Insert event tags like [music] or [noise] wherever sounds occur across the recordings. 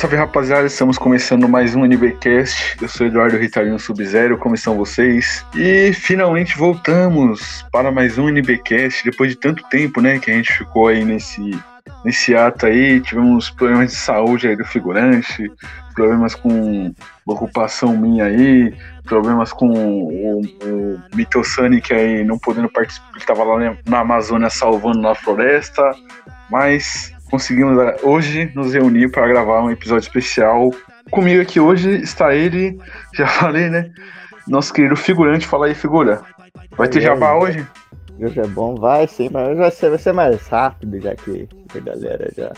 Salve, rapaziada, estamos começando mais um NBcast. Eu sou Eduardo Ritalino Sub-Zero, como estão vocês? E finalmente voltamos para mais um NBcast, depois de tanto tempo, né, que a gente ficou aí nesse, nesse ato aí, tivemos problemas de saúde aí do figurante, problemas com ocupação minha aí, problemas com o, o Mitosonic aí não podendo participar, ele estava lá na Amazônia salvando na floresta, mas conseguimos eh, hoje nos reunir para gravar um episódio especial. Comigo aqui hoje está ele, [laughs] já falei, né? Nosso querido figurante, fala aí, figura. Vai ter jabá hoje? Hoje é bom, vai sim, mas hoje vai ser, vai ser mais rápido, já que a galera já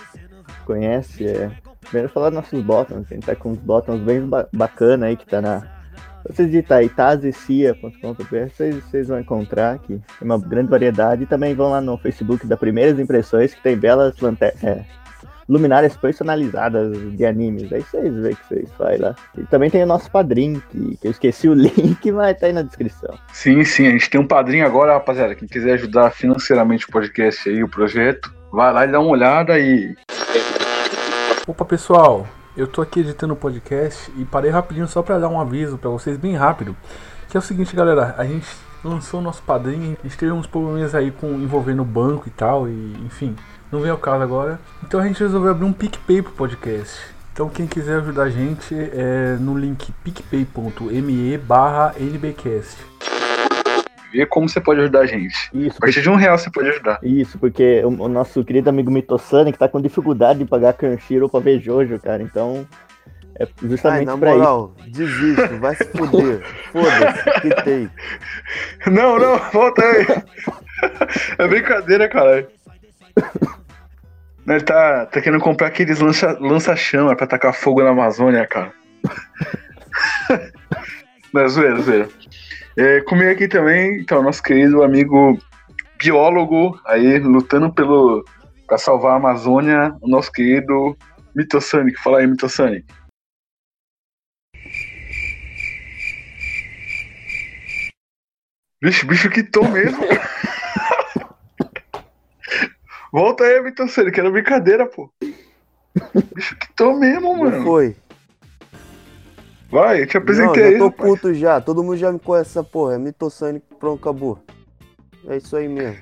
conhece. É. Primeiro falar dos nossos botões, a gente tá com uns botões bem ba bacana aí que tá na. Vocês digitar aí tazecia.com.br, vocês, vocês vão encontrar que tem uma grande variedade. E também vão lá no Facebook da Primeiras Impressões, que tem belas é, luminárias personalizadas de animes. Aí vocês veem que vocês fazem lá. E também tem o nosso padrinho, que, que eu esqueci o [laughs] link, mas tá aí na descrição. Sim, sim, a gente tem um padrinho agora, rapaziada. Quem quiser ajudar financeiramente o podcast aí, o projeto, vai lá e dá uma olhada e. Opa pessoal, eu tô aqui editando o podcast e parei rapidinho só para dar um aviso para vocês bem rápido. Que é o seguinte, galera, a gente lançou o nosso padrinho, a gente teve uns problemas aí com envolvendo o banco e tal, e enfim, não vem ao caso agora. Então a gente resolveu abrir um PicPay pro podcast. Então quem quiser ajudar a gente é no link picpay.me barra nbcast ver como você pode ajudar a gente. Isso, a partir porque... de um real você pode ajudar. Isso, porque o, o nosso querido amigo Mitosani que tá com dificuldade de pagar Crunchyroll pra ver Jojo, cara. Então, é justamente Ai, na pra moral, isso. desiste, vai se fuder. Foda-se, [laughs] que tem. Não, não, volta aí. É brincadeira, cara. Ele tá, tá querendo comprar aqueles lança-chama lança pra tacar fogo na Amazônia, cara. [laughs] Mas zoeira, zoeira. É, comigo aqui também, então, nosso querido amigo biólogo aí, lutando pelo para salvar a Amazônia, o nosso querido Mitosonic. Fala aí, Mitosonic. Bicho, bicho que tô mesmo. [laughs] Volta aí, Mitosonic, era brincadeira, pô. Bicho que tô mesmo, mano. Não foi. Vai, eu te apresentei Não, já tô puto já. Todo mundo já me conhece essa porra. É Mitossani, pronto, acabou. É isso aí mesmo.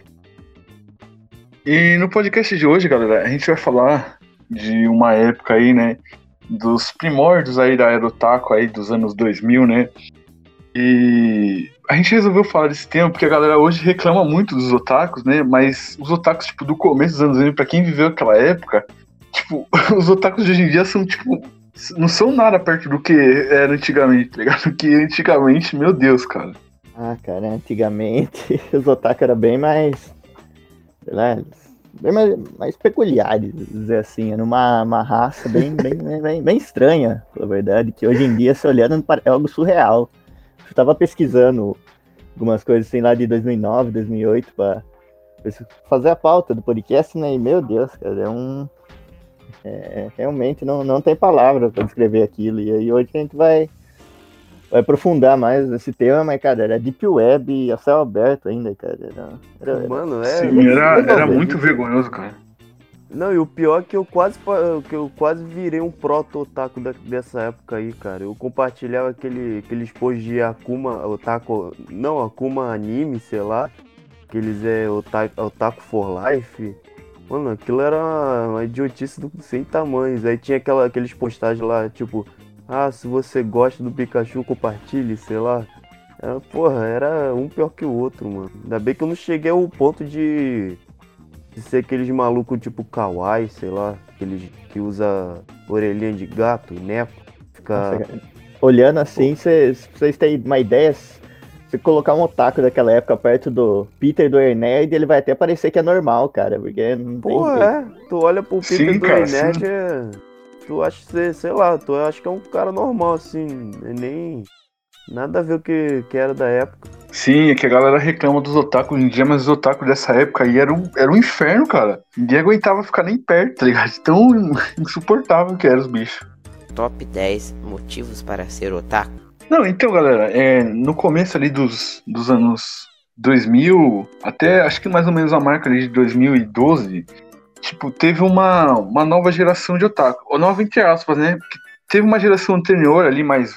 E no podcast de hoje, galera, a gente vai falar de uma época aí, né? Dos primórdios aí da Aerotaco aí dos anos 2000, né? E a gente resolveu falar desse tema porque a galera hoje reclama muito dos otakus, né? Mas os otakus, tipo, do começo dos anos 2000, pra quem viveu aquela época, tipo, [laughs] os otakus de hoje em dia são, tipo, não são nada perto do que era antigamente, tá ligado? [laughs] Que antigamente, meu Deus, cara. Ah, cara, antigamente [laughs] os otaku eram bem mais. Sei lá, bem mais, mais peculiares, dizer assim. Era uma, uma raça bem, [laughs] bem, bem, bem estranha, na verdade, que hoje em dia, se olhando, é algo surreal. Eu tava pesquisando algumas coisas assim lá de 2009, 2008 para fazer a pauta do podcast, né? E meu Deus, cara, é um é, realmente não, não tem palavra para descrever aquilo. E aí hoje a gente vai, vai aprofundar mais nesse tema, mas, cara, era Deep Web a céu aberto ainda, cara. Era, era, Mano, é. Sim, era, era muito vergonhoso, cara. Não, e o pior é que eu quase, que eu quase virei um proto-otaku dessa época aí, cara. Eu compartilhava aquele, aqueles posts de Akuma, otaku, não, Akuma anime, sei lá. Aqueles é otaku, otaku for life. Mano, aquilo era uma idiotice do, sem tamanhos. Aí tinha aquela, aqueles postagens lá, tipo, ah, se você gosta do Pikachu, compartilhe, sei lá. Era, porra, era um pior que o outro, mano. Ainda bem que eu não cheguei ao ponto de, de ser aqueles malucos tipo kawaii, sei lá, aqueles que usa orelhinha de gato, nepo. Fica... Nossa, olhando assim, vocês têm uma ideia se colocar um otaku daquela época perto do Peter do Ernerd, ele vai até parecer que é normal, cara. Porque não Pô, tem é. Tu olha pro Peter sim, do Ernerd, é... tu acha que, sei lá, tu acha que é um cara normal, assim. É nem. Nada a ver o que, que era da época. Sim, é que a galera reclama dos otakus hoje em dia, mas os otakus dessa época aí era um, era um inferno, cara. Ninguém aguentava ficar nem perto, tá ligado? Tão [laughs] insuportável que eram os bichos. Top 10 motivos para ser otaku. Não, então, galera, é, no começo ali dos, dos anos 2000, até acho que mais ou menos a marca ali de 2012, tipo, teve uma, uma nova geração de otaku. Ou nova entre aspas, né? Porque teve uma geração anterior ali, mais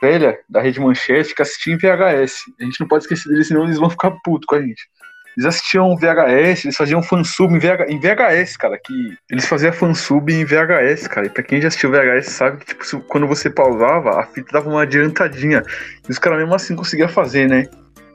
velha, da Rede Manchete, que assistia em VHS. A gente não pode esquecer deles, senão eles vão ficar putos com a gente. Eles assistiam VHS, eles faziam fansub em, VH, em VHS, cara. Que eles faziam fansub em VHS, cara. E pra quem já assistiu VHS sabe que, tipo, quando você pausava, a fita dava uma adiantadinha. E os caras mesmo assim conseguiam fazer, né?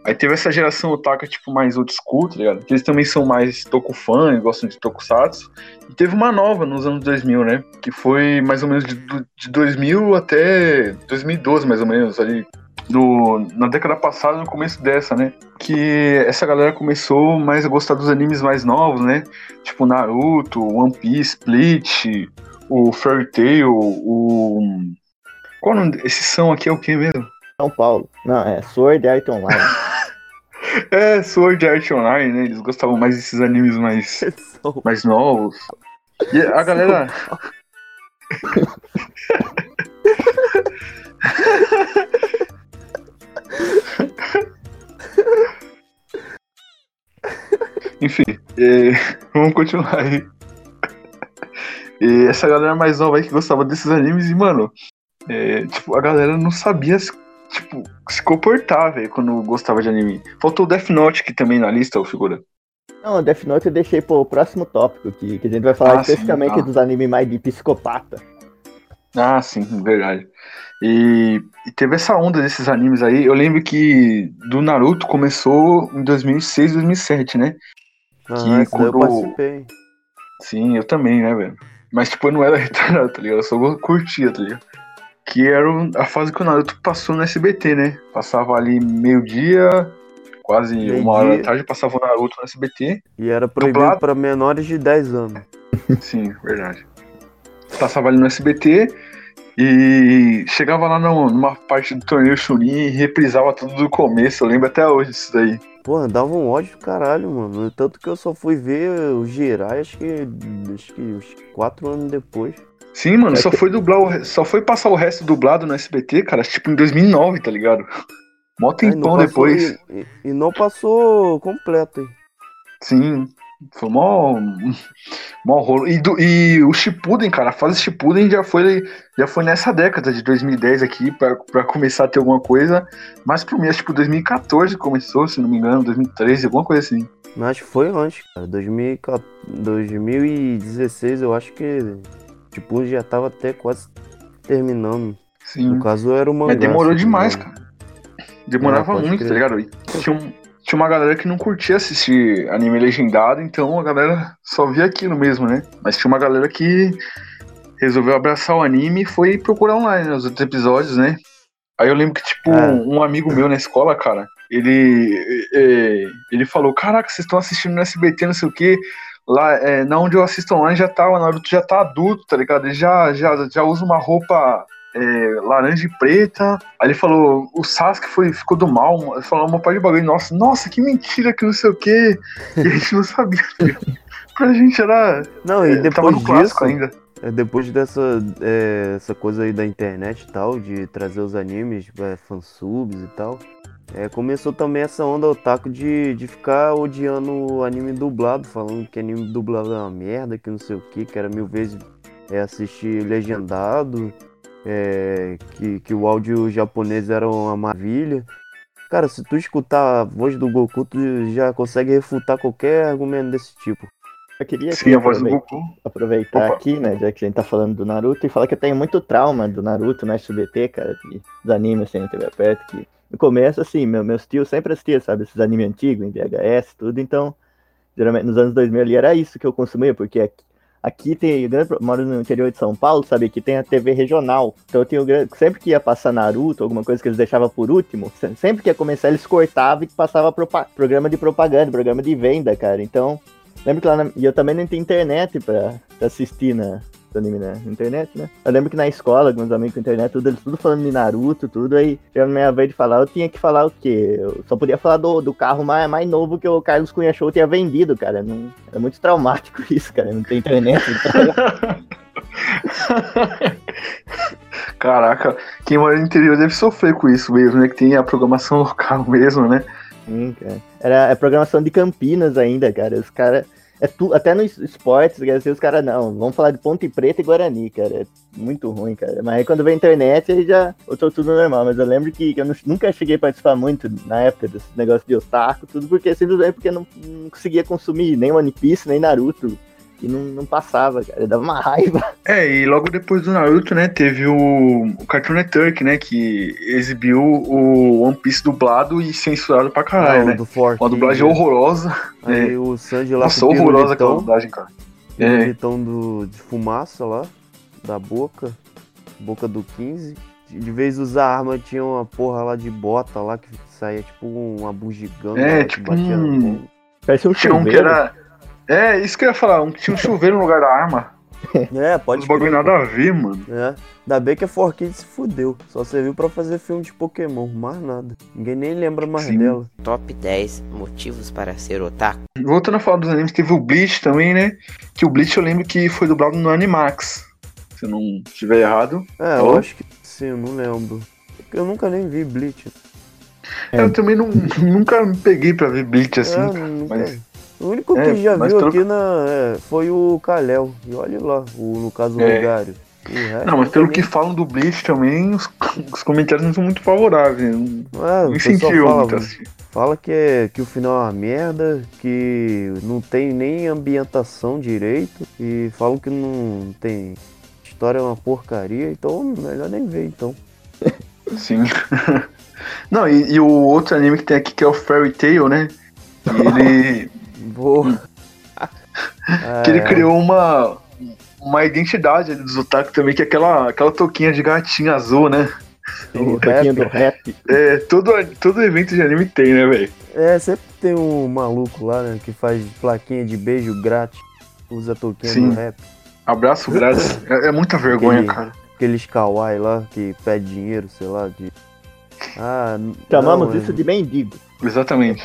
Aí teve essa geração otaka, tipo, mais old school, tá ligado? Que eles também são mais tokufan, gostam de tokusatsu. E teve uma nova nos anos 2000, né? Que foi mais ou menos de, de 2000 até 2012, mais ou menos, ali. No, na década passada, no começo dessa, né? Que essa galera começou mais a gostar dos animes mais novos, né? Tipo Naruto, One Piece, Bleach, o Fairy Tail, o... Qual o nome? Esses são aqui é o que mesmo? São Paulo. Não, é Sword Art Online. [laughs] É, Sword Art Online, né? Eles gostavam mais desses animes mais, [laughs] mais novos. E a galera. [laughs] [laughs] Enfim, é, [laughs] vamos continuar aí. E essa galera mais nova aí que gostava desses animes, e, mano, é, tipo, a galera não sabia se, tipo, se comportar, velho, quando gostava de anime. Faltou o Death Note aqui também na lista, ô figura. Não, Death Note eu deixei pro próximo tópico, que, que a gente vai falar Ah, sim, especificamente tá. dos animes mais de psicopata. Ah, sim, verdade. E, e teve essa onda desses animes aí. Eu lembro que do Naruto começou em 2006, 2007, né? Ah, esse daí eu quando- participei. Sim, eu também, né, velho? Mas, tipo, eu não era [laughs] retardado, tá ligado? Eu só curtia, tá ligado? Que era a fase que o Naruto passou no SBT, né? Passava ali meio-dia, quase uma hora da tarde, passava o Naruto no SBT. E era proibido Dublado. pra menores de 10 anos. Sim, verdade. Passava ali no SBT e chegava lá numa parte do torneio Chunin e reprisava tudo do começo. Eu lembro até hoje disso daí. Porra, dava um ódio do caralho, mano. Tanto que eu só fui ver o Jirai, acho que. Acho que uns 4 anos depois. Sim, mano, só foi dublar, o só foi passar o resto dublado no SBT, cara, tipo em 2009, tá ligado? Mó não tempão passou- depois. E, e- e não passou completo, hein? Sim, foi mó, mó rolo. E, do- e o Shippuden, cara, a fase Shippuden já foi, já foi nessa década de 2010 aqui, pra, pra começar a ter alguma coisa. Mas pro mim, acho que tipo 2014 começou, se não me engano, 2013, alguma coisa assim. Mas acho que foi antes, cara. 2014 2016 eu acho que. Tipo, já tava até quase terminando. Sim. No caso era o mangá. Mas demorou me demais, engano. cara. Demorava É, muito, tá crer. ligado? E tinha, um- tinha uma galera que não curtia assistir anime legendado, então a galera só via aquilo mesmo, né? Mas tinha uma galera que resolveu abraçar o anime e foi procurar online né, os outros episódios, né? Aí eu lembro que, tipo, É. um amigo meu na escola, cara, ele, é, ele falou: Caraca, vocês estão assistindo no SBT, não sei o quê. Lá, é, na onde eu assisto online já tá, o Naruto já tá adulto, tá ligado? Ele já, já, já usa uma roupa é, laranja e preta. Aí ele falou, o Sasuke foi, ficou do mal, ele falou uma parte de bagulho, nossa, nossa, que mentira, que não sei o quê. E a gente não sabia. tá [laughs] pra gente era. Não, e é, depois disso. clássico ainda. É, depois dessa é, essa coisa aí da internet e tal, de trazer os animes, é, fansubs e tal, é, começou também essa onda otaku de, de ficar odiando o anime dublado, falando que anime dublado é uma merda, que não sei o que, que era mil vezes é, assistir legendado, é, que, que o áudio japonês era uma maravilha. Cara, se tu escutar a voz do Goku, tu já consegue refutar qualquer argumento desse tipo. Eu queria Sim, a voz do aproveitar- Goku. aproveitar Opa. aqui, né, já que a gente tá falando do Naruto, e falar que eu tenho muito trauma do Naruto no SBT, cara, de, dos animes assim, na TV aberta, que no começo, assim, meu, meus tios sempre assistiam, sabe, esses animes antigos, em VHS, tudo, então, geralmente nos anos 2000 ali era isso que eu consumia, porque aqui, aqui tem, moro no interior de São Paulo, sabe, aqui tem a TV regional, então eu tinha o grande- sempre que ia passar Naruto, alguma coisa que eles deixavam por último, se- sempre que ia começar eles cortavam e passava programa de propaganda, programa de venda, cara, então... Lembro que lá na... E eu também não tinha internet pra, assistir na do anime na internet, né? Eu lembro que na escola, com meus amigos com internet, tudo, eles tudo falando de Naruto, tudo, aí chegando na minha vez de falar, eu tinha que falar o quê? Eu só podia falar do, do carro mais, mais novo que o Carlos Cunha Show tinha vendido, cara. Não, é muito traumático [laughs] isso, cara. Não tem internet. [laughs] Caraca, quem mora no interior deve sofrer com isso mesmo, né? Que tem a programação [laughs] local mesmo, né? Sim, cara. Era é programação de Campinas ainda, cara. Os caras. É tu, até nos esportes, dizer, os caras, não, vamos falar de Ponte Preta e Guarani, cara. É muito ruim, cara. Mas aí quando veio a internet, aí já voltou tudo normal. Mas eu lembro que, eu nunca cheguei a participar muito na época desse negócio de otaku, tudo porque simplesmente porque eu não, não conseguia consumir nem One Piece, nem Naruto. E não, não passava, cara. Dava uma raiva. [laughs] É, e logo depois do Naruto, né, teve o, o Cartoon Network, né, que exibiu o One Piece dublado e censurado pra caralho, Não, né? do Forte. Uma dublagem horrorosa. Aí o Sanji lá Nossa, o horrorosa aquela dublagem, cara. É, pirulitão do, de fumaça lá, da boca, boca do 15. De vez usar arma, tinha uma porra lá de bota lá que saía tipo uma bugiganga É, lá que tipo batia um-. Parece um tinha um que chuveiro. era. É, isso que eu ia falar, um, tinha um chuveiro no lugar da arma. [laughs] É, pode Os bagulho nada a ver, mano. É. Ainda bem que a Forkid se fudeu. Só serviu pra fazer filme de Pokémon, mais nada. Ninguém nem lembra mais Sim. dela. Top 10 motivos para ser otaku. Voltando a falar dos animes, teve o Bleach também, né? Que o Bleach eu lembro que foi dublado no Animax. Se eu não estiver errado. É, Falou? eu acho que sim, eu não lembro. Eu nunca nem vi Bleach. É. Eu também não, [laughs] nunca me peguei pra ver Bleach assim. é, nunca... mas- O único É, que já mas viu pelo- aqui na, é, foi o Kalel. E olha lá, o, no caso o É. Não, mas pelo que também- falam do Bleach também, os, os comentários não são muito favoráveis. Não, É, pessoal incentivou fala, muito assim. fala que, é, que o final é uma merda, que não tem nem ambientação direito. E falam que não tem. História é uma porcaria, então melhor nem ver então. [laughs] Sim. [laughs] Não, e, e o outro anime que tem aqui que é o Fairy Tail, né? E [laughs] ele, Vou. [laughs] que ele É, criou uma, uma identidade ali dos otaku também, que é aquela, aquela touquinha de gatinho azul, né? O o rap. do rap. É, todo, todo evento de anime tem, né, velho? É, sempre tem um maluco lá, né, que faz plaquinha de beijo grátis, usa touquinha Sim. do rap. Abraço grátis. [laughs] É, é muita vergonha, Aquele- cara. Aqueles kawaii lá que pede dinheiro, sei lá, de. Ah, Chamamos não, isso é- de mendigo. Exatamente.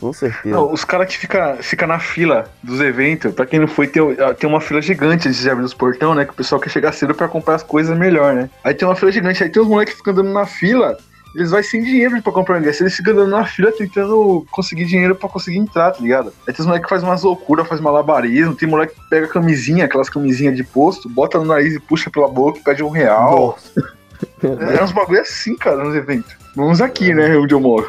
Com certeza. Não, os caras que fica, fica na fila dos eventos, pra quem não foi, tem, tem uma fila gigante de abrir os portão, né? Que o pessoal quer chegar cedo pra comprar as coisas melhor, né? Aí tem uma fila gigante, aí tem os moleques que ficam andando na fila, eles vai sem dinheiro pra comprar ingresso, eles ficam andando na fila tentando conseguir dinheiro pra conseguir entrar, tá ligado? Aí tem os moleques que fazem umas loucuras, faz malabarismo, tem moleque que pega camisinha, aquelas camisinhas de posto, bota no nariz e puxa pela boca e pede um real. É uns bagulho assim, cara, nos eventos. Vamos aqui, né, onde eu moro.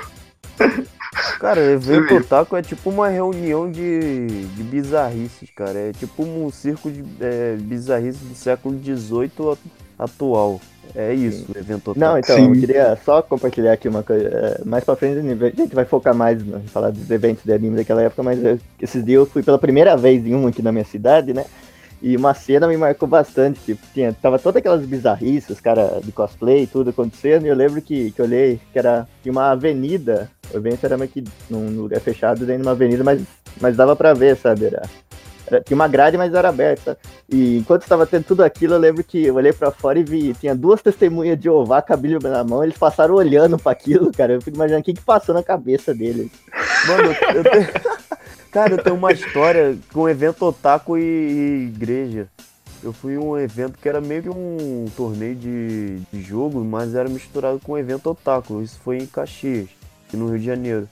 [laughs] Cara, evento otaku é tipo uma reunião de, de bizarrices, cara. É tipo um circo de é, bizarrices do século XVIII atual. É isso, o evento otaku. Não, então, Sim. eu queria só compartilhar aqui uma coisa. é, Mais pra frente, a gente vai focar mais em falar dos eventos de anime daquela época, mas é, esses dias eu fui pela primeira vez em um aqui na minha cidade, né? E uma cena me marcou bastante, tipo, tinha, tava todas aquelas bizarrices, os caras de cosplay e tudo acontecendo, e eu lembro que, que eu olhei que era uma avenida, o evento era meio que num lugar fechado, dentro de uma avenida, mas, mas dava pra ver, sabe? Era, era- tinha uma grade, mas era aberta. E enquanto estava tendo tudo aquilo, eu lembro que eu olhei pra fora e vi, tinha duas testemunhas de Jeová com a Bíblia na mão, eles passaram olhando pra aquilo, cara. Eu fico imaginando o que, que passou na cabeça deles. Mano, eu, eu. [laughs] Cara, eu tenho uma história com evento otaku e, e igreja. Eu fui um evento que era meio que um torneio de, de jogo, mas era misturado com um evento otaku. Isso foi em Caxias, no Rio de Janeiro.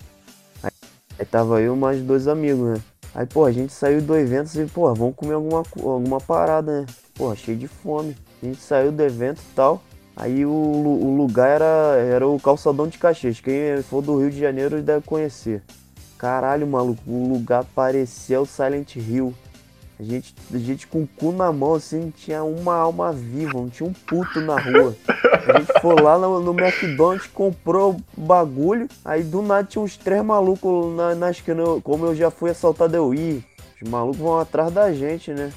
Aí, aí tava eu mais dois amigos, né? Aí, pô, a gente saiu do evento e, pô, vamos comer alguma, alguma parada, né? Pô, cheio de fome. A gente saiu do evento e tal. Aí o, o lugar era, era o calçadão de Caxias. Quem for do Rio de Janeiro deve conhecer. Caralho, maluco, o lugar parecia o Silent Hill. A gente, a gente com o cu na mão, assim, não tinha uma alma viva, não tinha um puto na rua. A gente foi lá no, no McDonald's, comprou bagulho, aí do nada tinha uns três malucos na, na esquina. Como eu já fui assaltado, eu ia. Os malucos vão atrás da gente, né?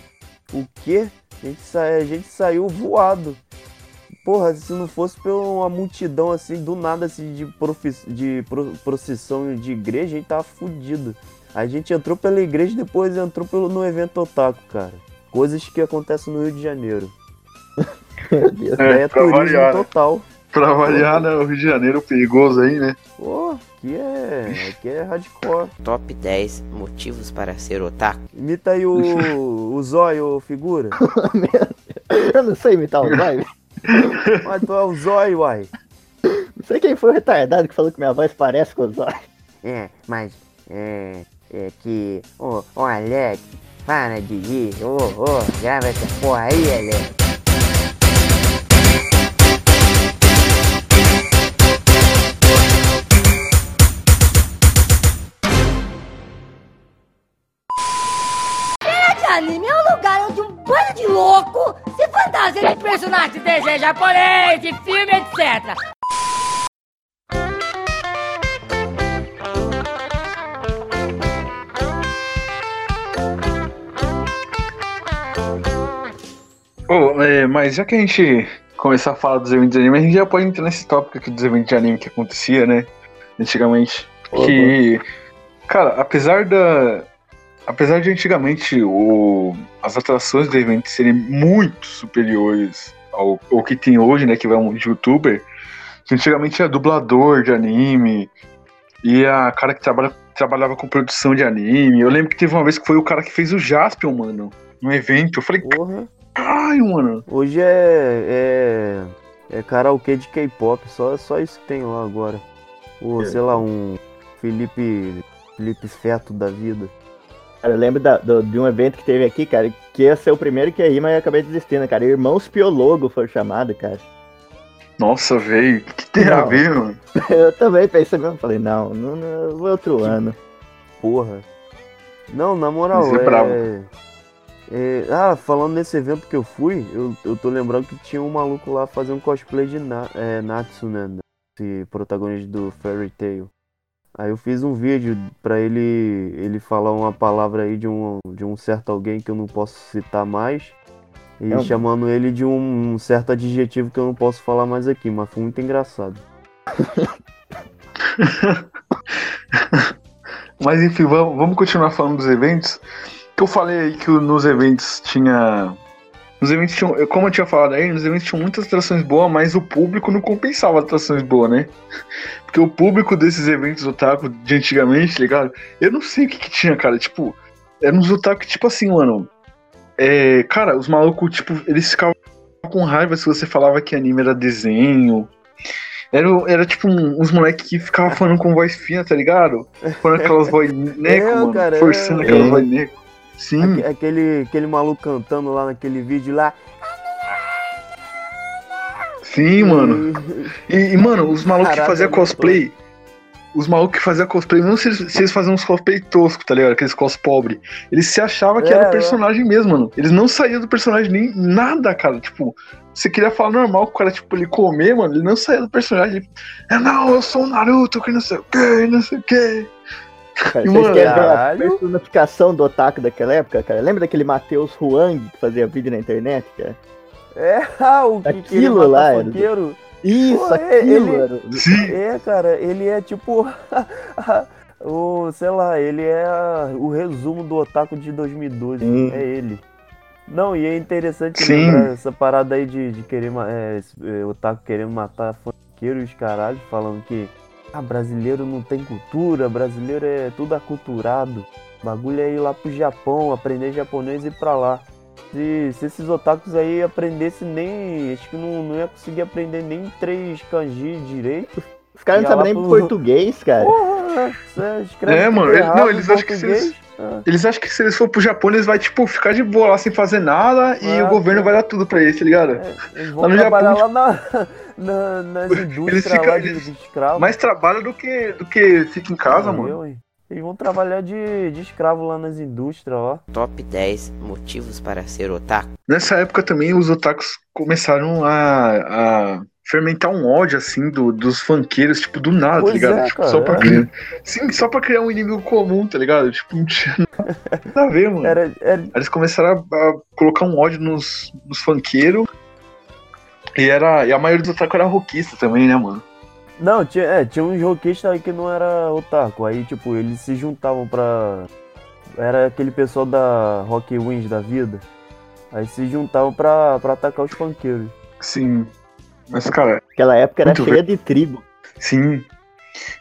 O quê? A gente, sa- a gente saiu voado. Porra, se não fosse por uma multidão assim, do nada assim, de, de pro- procissão de igreja, a gente tava fudido. A gente entrou pela igreja e depois entrou pelo, no evento otaku, cara. Coisas que acontecem no Rio de Janeiro. [laughs] É, É, pra turismo variar, né? total. Pra variar, né? O Rio de Janeiro perigoso aí, né? Pô, aqui é, aqui é hardcore. Top 10 motivos para ser otaku. Imita aí o, [laughs] o zóio, figura. [laughs] Eu não sei imitar o zóio. [laughs] Mas tu é o zóio, uai. Não sei quem foi o retardado que falou que minha voz parece com o zóio. É, mas é, É que. Ô, ô Alex, para de rir. Ô, ô, grava essa porra aí, Alex. anime é um lugar onde um bando de louco fantasia de personagem de desenho japonês, de filme, etc. Ô, é, mas já que a gente começar a falar dos eventos de anime, a gente já pode entrar nesse tópico aqui dos eventos de anime que acontecia, né? Antigamente. Que, cara, apesar da. Apesar de antigamente o, as atrações do evento serem muito superiores ao, ao que tem hoje, né? Que vai um youtuber, antigamente era dublador de anime, e a cara que trabalha, trabalhava com produção de anime. Eu lembro que teve uma vez que foi o cara que fez o Jaspion, mano, no evento. Eu falei, Porra. caralho, mano. Hoje é. É. É karaokê de K-pop, só, só isso que tem lá agora. Ou, É. sei lá, um Felipe. Felipe Feto da vida. Cara, eu lembro da- do- de um evento que teve aqui, cara, que ia ser o primeiro que ia ir, mas eu acabei desistindo, cara. Irmãos Piologo foi chamado, cara. Nossa, velho, o que tem a Não. ver, mano? [laughs] Eu também pensei mesmo, falei, não, não, não foi outro ano. Porra. Não, na moral, Você é é... brabo. é- Ah, falando nesse evento que eu fui, eu, eu tô lembrando que tinha um maluco lá fazendo cosplay de Na, é, Natsu, né? Esse protagonista do Fairy Tail. Aí eu fiz um vídeo pra ele ele falar uma palavra aí de um, de um certo alguém que eu não posso citar mais. E É chamando ele de um, um certo adjetivo que eu não posso falar mais aqui, mas foi muito engraçado. [laughs] Mas enfim, vamos, vamos continuar falando dos eventos. Que eu falei aí que nos eventos tinha. Nos eventos tinham. Como eu tinha falado aí, nos eventos tinham muitas atrações boas, mas o público não compensava atrações boas, né? [laughs] Porque o público desses eventos otaku de antigamente, tá ligado? Eu não sei o que, que tinha, cara. Tipo, eram uns otaku, tipo assim, mano. É, cara, os malucos, tipo, eles ficavam com raiva se você falava que anime era desenho. Era, era tipo um- uns moleques que ficavam falando com voz fina, tá ligado? Falando aquelas [laughs] voz neco, mano. cara, forçando é. aquelas É. voz neco. Sim, Aque- Aquele, aquele maluco cantando lá naquele vídeo lá. sim, mano. [laughs] E, e, mano, os malucos que faziam é cosplay. Os malucos que faziam cosplay, não se eles, se eles faziam uns cosplay tosco, tá ligado? Aqueles cos pobre. Eles se achavam que É, era o é. personagem mesmo, mano. Eles não saíam do personagem nem nada, cara. Tipo, você queria falar normal com o cara, tipo, ele comer, mano. Ele não saía do personagem. Ele, é, não, eu sou o Naruto, que não sei o que, não sei o que. Cara, E, mano, querem ver a personificação do otaku daquela época, cara? Lembra daquele Matheus Huang que fazia vídeo na internet, cara? É, ah, o que Aquilo queria lá matar era-. Isso, Pô, é, aquilo, ele- era- Sim. É, cara, ele é tipo. [laughs] o, sei lá, ele é o resumo do Otaku de 2012. Sim. É ele. Não, e é interessante Sim. lembrar essa parada aí de, de querer. É, é, Otaku querendo matar funkeiro e os caralhos, falando que. Ah, brasileiro não tem cultura, brasileiro é tudo aculturado. O bagulho é ir lá pro Japão, aprender japonês e ir pra lá. Se, se esses otakus aí aprendessem nem. Acho que não, não ia conseguir aprender nem três kanji direito. Os caras não sabem nem pro- português, cara. Porra, você escreve É, mano, ele- não, eles acham que eles- Ah, Eles acham que se eles for pro Japão, eles vão, tipo, ficar de boa lá sem fazer nada e Ah, o governo vai dar tudo pra eles, tá ligado? é, eles vão Lá no trabalhar Japão, lá na, [laughs] na- nas [laughs] indústrias ficam- lá de, eles- de escravo. Mais trabalho do que, do que fica em casa, Ah, mano. eu? Eles vão trabalhar de, de escravo lá nas indústrias, ó. Top 10 motivos para ser otaku. Nessa época também os otakus começaram a, a fermentar um ódio, assim, do, dos funkeiros, tipo, do nada, Pois tá ligado? é, Tipo, cara, só pra é. criar. Sim, só pra criar um inimigo comum, tá ligado? Tipo, não tinha nada a ver, mano. Era, era, Eles começaram a, a colocar um ódio nos, nos funkeiros. E, era, e a maioria dos otaku era rockista também, né, mano? Não, tinha, é, tinha uns roquistas aí que não era otaku. Aí, tipo, eles se juntavam pra. Era aquele pessoal da Rock Wings da vida. Aí se juntavam pra, pra atacar os funkeiros. Sim. Mas, cara, Aquela época era cheia de tribo. sim.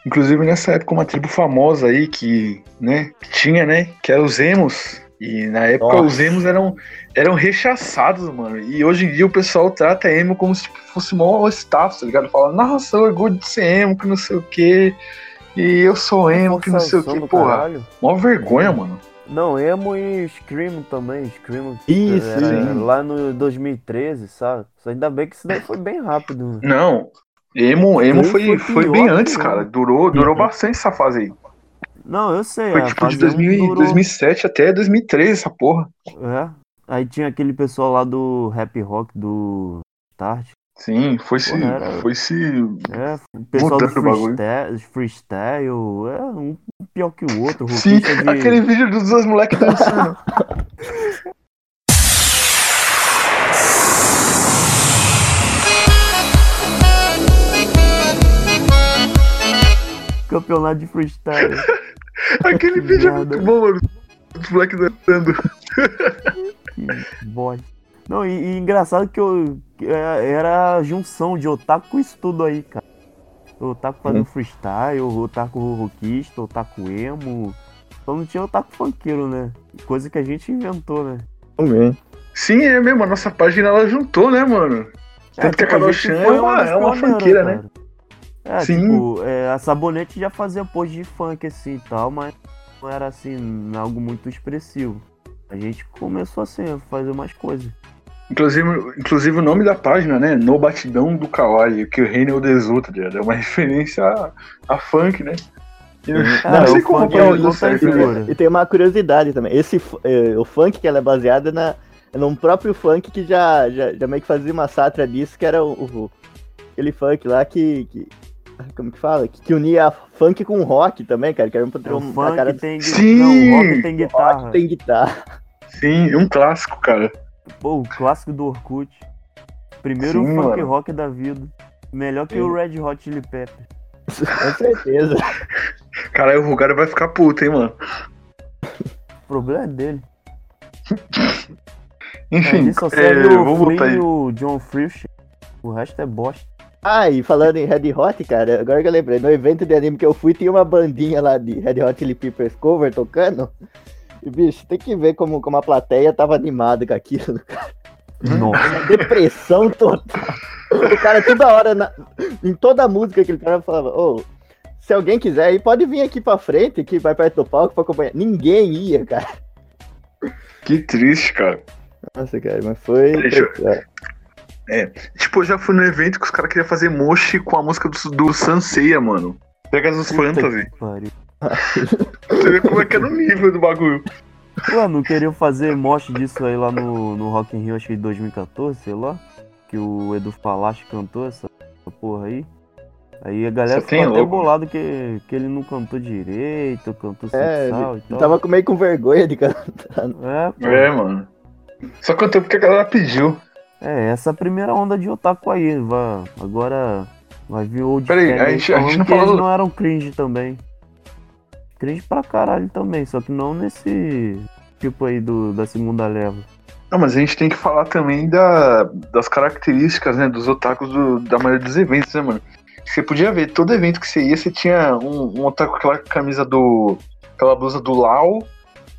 Inclusive nessa época uma tribo famosa aí que, né, que tinha, né, que era os emos. E na época Nossa. os emos eram, eram rechaçados, mano. E hoje em dia o pessoal trata emo como se tipo, fosse mó status, tá ligado? Fala, nossa, orgulho de ser emo, que não sei o quê. E eu sou emo, que não sei o do porra. caralho. Mó vergonha, mano. Não, emo e Scream também. Scream. Isso, era sim. Lá no 2013, sabe? Só ainda bem que isso daí foi bem rápido. Não. Emo, emo Foi- foi, foi pior bem antes, cara. Durou, durou Uhum. bastante essa fase aí. Não, eu sei. Foi tipo de fase 2000, um durou- 2007 até 2013, essa porra. É. Aí tinha aquele pessoal lá do rap rock do Start. Sim, foi se. Porra, era- Foi se. É, o pessoal do freestyle, freestyle, é um pior que o outro. Sim, de- aquele vídeo dos dois moleques dançando. campeonato de freestyle. [laughs] aquele Que vídeo é muito bom, mano. Os moleques dançando. que bosta. Não, e, e engraçado que eu é- era a junção de otaku com isso tudo aí, cara. O otaku fazendo freestyle, o otaku rockista, o otaku emo. Só não tinha otaku funkeiro, né? Coisa que a gente inventou, né? Também. Sim, é mesmo. A nossa página ela juntou, né, mano? Tanto que a tipo, gente Chan é uma, é uma funkeira, né? É, Sim. tipo, é, a Sabonete já fazia post de funk assim e tal, mas não era assim, algo muito expressivo. A gente começou assim, a fazer mais coisas. Inclusive, inclusive o nome da página, né? No Batidão do Kawaii, que o reino é o desuto, tá? É uma [laughs] referência a, a funk, né? E eu Ah, não sei o como é o- não certo, tem né? E tem uma curiosidade também. Esse, eh, o funk que ela é baseada na, é num próprio funk que já, já, já meio que fazia uma sátira disso, que era o, o- aquele funk lá que, que- Como que fala? Que, que unia funk com rock também, cara. Que era um É, o padrão funk cara tem Sim! Não, rock tem guitarra. rock tem guitarra. Sim, um clássico, cara. Pô, o clássico do Orkut. Primeiro Sim, funk mano. rock da vida. Melhor que o Red Hot Chili Pepper. Com certeza. Caralho, o Rugaro vai ficar puto, hein, mano. O problema é dele. Enfim, Ali só é, serve o voltar aí. e o John Frisch. O resto é bosta. Ah, e falando em Red Hot, cara, agora que eu lembrei, no evento de anime que eu fui, tinha uma bandinha lá de Red Hot Chili Peppers cover tocando. E, bicho, tem que ver como, como a plateia tava animada com aquilo. [laughs] Nossa. Uma depressão total. O cara toda hora, na- em toda a música que ele cara falava, ô, se alguém quiser aí, pode vir aqui pra frente, que vai perto do palco pra acompanhar. Ninguém ia, cara. Que triste, cara. Nossa, cara, mas foi. Foi- Tipo, eu já fui no evento que os caras queriam fazer moche com a música do, do Sanseia, mano. Pega dos Fantasy. Você vê como é que era o nível do bagulho. Não queriam fazer moche disso aí lá no, no Rock in Rio, acho que de 2014, sei lá. Que o Edu Falache cantou essa, porra aí. Aí a galera Só ficou até louco. bolado que, que ele não cantou direito, cantou É, sexual ele e tal. tava com- meio com vergonha de cantar. É, pô. É, mano. Só cantou porque a galera pediu. É, essa é a primeira onda de otaku aí. Vai, agora vai vir o Old Peraí, a gente- a gente não que eles falou- não eram cringe também. Cringe pra caralho também, só que não nesse tipo aí do, da segunda leva. Não, mas a gente tem que falar também da, das características, né, dos otakus do- da maioria dos eventos, né, mano? Você podia ver, todo evento que você ia, você tinha um, um otaku com aquela camisa do. aquela blusa do Lau,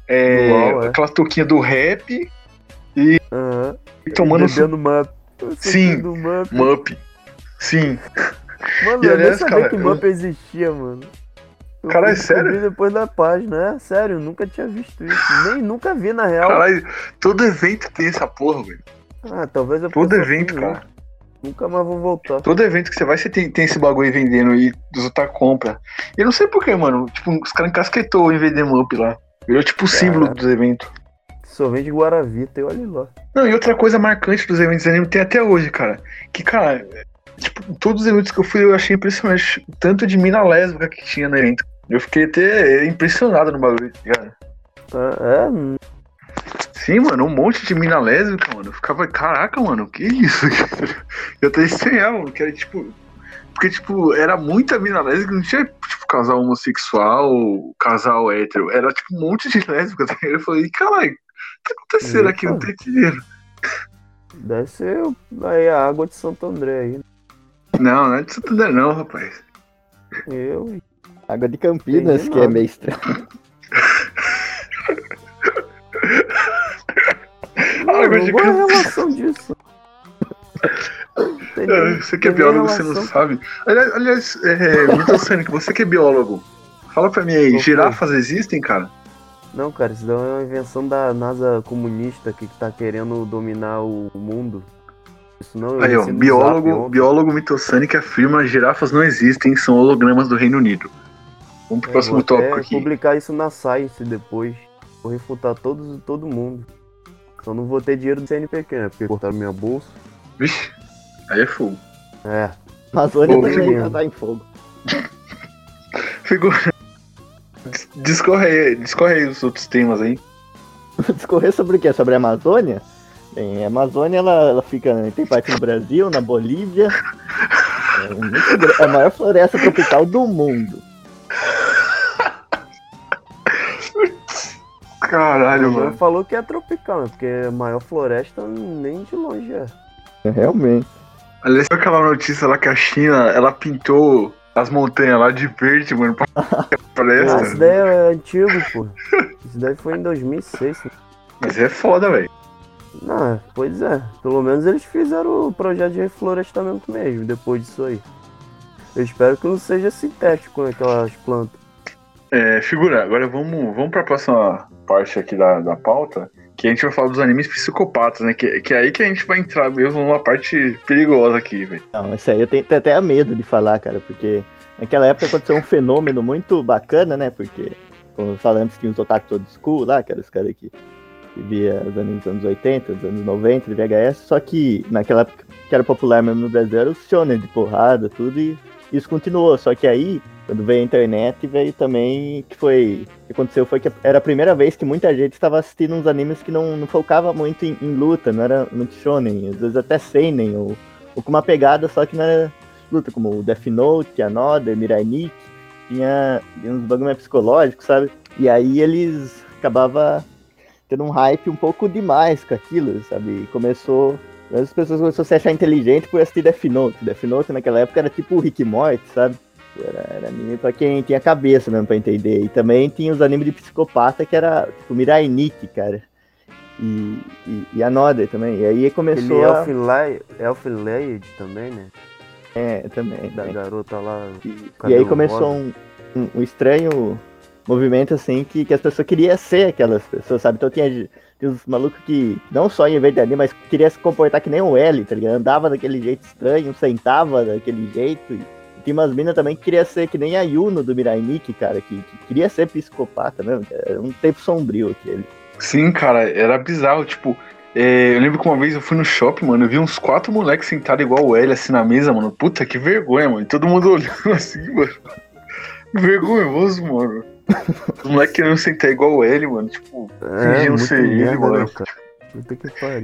é, Do Lau, é. aquela touquinha do rap Aham. e tomando su- Bebendo Mup. Sim. Mup. Sim. Mano, E, eu nem aliás, sabia cara, que eu- Mup existia, mano. Eu Caralho, descobrir sério? depois da página, é sério, eu nunca tinha visto isso. Nem nunca vi na real. Caralho, todo evento tem essa porra, velho. Ah, talvez eu Todo só evento, cara. eu. Nunca mais vou voltar. Todo evento que você vai, você tem, tem esse bagulho vendendo e dos otaku compra. E eu não sei porquê, mano. Tipo, os caras encasquetou em vender Mup lá. Virou tipo o símbolo dos eventos. Sorvete Guaravita, e olha lá. Não, e outra coisa marcante dos eventos de anime tem até hoje, cara. Que, cara, tipo, todos os eventos que eu fui eu achei impressionante o tanto de mina lésbica que tinha no evento. Eu fiquei até impressionado no bagulho, tá ligado? Ah, é, Sim, mano, um monte de mina lésbica, mano. Eu ficava, caraca, mano, que isso? [laughs] Eu até estranhava, mano, que era tipo. Porque, tipo, era muita mina lésbica, não tinha, tipo, casal homossexual, casal hétero. Era, tipo, um monte de lésbica, tá? Eu falei, caralho, o que tá acontecendo aqui? Não tô entendendo. deve ser aí a água de Santo André aí. Não, não é de Santander, não, rapaz. Eu, Água de Campinas, Entendi que é meio estranho. [laughs] Água eu de não gosto da Campinas. relação disso. Nem- Você que é biólogo, você não sabe. Aliás, aliás é, Milton Sanic, você que é biólogo, fala pra mim aí, girafas existem, cara? Não, cara, isso daí é uma invenção da NASA comunista que tá querendo dominar o mundo. Isso não Aí, ó, biólogo, zap biólogo mitossânico afirma girafas não existem, são hologramas do Reino Unido. Vamos pro É, próximo tópico aqui. publicar isso na Science depois. Vou refutar todos, todo mundo. Só não vou ter dinheiro do CNPq, né? Porque cortaram minha bolsa. Vixe, aí é fogo. É. Amazônia Pô, também tá em fogo. [laughs] Ficou. Dis- Discorre aí, discorre aí os outros temas aí. [laughs] Discorrer sobre o quê? Sobre a Amazônia? Bem, a Amazônia ela, ela fica. Tem parte no Brasil, na Bolívia. É, muito gra- é a maior floresta tropical do mundo. Caralho, mano. falou que é tropical, né? Porque a maior floresta nem de longe é. Realmente. Aliás, aquela notícia lá que a China, ela pintou as montanhas lá de verde, mano, pra [laughs] Ah, isso daí é antigo, pô. Isso daí foi em 2006. né? Mas é foda, velho. Não, pois é. Pelo menos eles fizeram o projeto de reflorestamento mesmo, depois disso aí. Eu espero que não seja sintético aquelas plantas. É, figura, agora vamos, vamos pra próxima parte aqui da, da pauta, que a gente vai falar dos animes psicopatas, né? Que, que é aí que a gente vai entrar mesmo numa parte perigosa aqui, velho. Não, isso aí eu tenho, tenho até medo de falar, cara, porque naquela época aconteceu um fenômeno muito bacana, né? Porque, como antes, tinha os otaku old school lá, que eram os caras que, que via os animes dos anos 80, dos anos 90, de VHS, só que naquela época que era popular mesmo no Brasil era o shonen de porrada, tudo, e isso continuou, só que aí, quando veio a internet, veio também, que foi, o que aconteceu foi que era a primeira vez que muita gente estava assistindo uns animes que não, não focava muito em, em luta, não era muito shonen, às vezes até seinen, ou, ou com uma pegada só que não era luta, como o Death Note, Another, Mirai Nikki, tinha, tinha uns bagulho mais psicológicos, sabe? E aí eles acabava tendo um hype um pouco demais com aquilo, sabe? E começou. As pessoas começaram a se achar inteligente por assistir Death Note. Death Note naquela época era tipo o Rick e Morty, sabe? Era, era anime pra quem tinha cabeça mesmo pra entender. E também tinha os animes de psicopata que era tipo Mirai Nikki, cara. E, e, e Another também. E aí Ele começou é a... Elf Leid também, né? É, também. Da né? garota lá. E, e aí começou um, um, um estranho movimento assim que, que as pessoas queriam ser aquelas pessoas, sabe? Então tinha, tinha uns malucos que não só vez de anime, mas queria se comportar que nem o L, tá ligado? Andava daquele jeito estranho, sentava daquele jeito. E tinha umas minas também que queria ser que nem a Yuno do Mirai Nikki, cara, que, que queria ser psicopata mesmo. Era um tempo sombrio aquele. Sim, cara, era bizarro. Tipo, é, eu lembro que uma vez eu fui no shopping, mano, eu vi uns quatro moleques sentados igual o L, assim, na mesa, mano. Puta, que vergonha, mano. E todo mundo [laughs] olhando assim, mano. Vergonhoso, mano. Os moleques querendo sentar igual L, mano. Tipo, É, muito ser ele, merda, mano. né.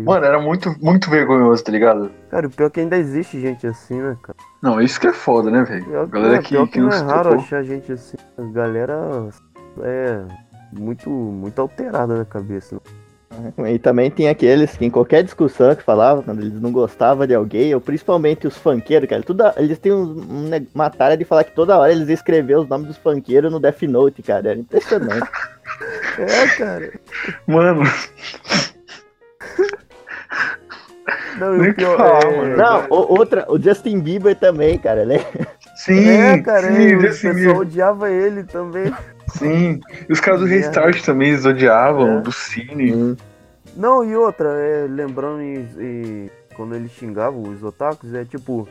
Mano, era muito, muito vergonhoso, tá ligado? Cara, o pior é que ainda existe gente assim, né, cara? Não, isso que é foda, né, velho? Galera é, que, que que não não é raro tocou. achar gente assim. A galera é muito, muito alterada na cabeça. né? E também tinha aqueles que em qualquer discussão que falavam, quando eles não gostavam de alguém, ou principalmente os funkeiros, cara, tudo, eles têm um, um uma tara de falar que toda hora eles escreviam os nomes dos funkeiros no Death Note, cara. Era impressionante. [laughs] É, cara. Mano, Não, Nem o que pior falar, é... mano. Não, o- outra, o Justin Bieber também, cara, né? sim, É, cara, sim, e o pessoal Bieber, odiava ele também. Sim. E os caras do Merda. Restart também, eles odiavam, É. do Cine. Não, e outra, é, lembrando e, e quando eles xingavam os otakus, é tipo,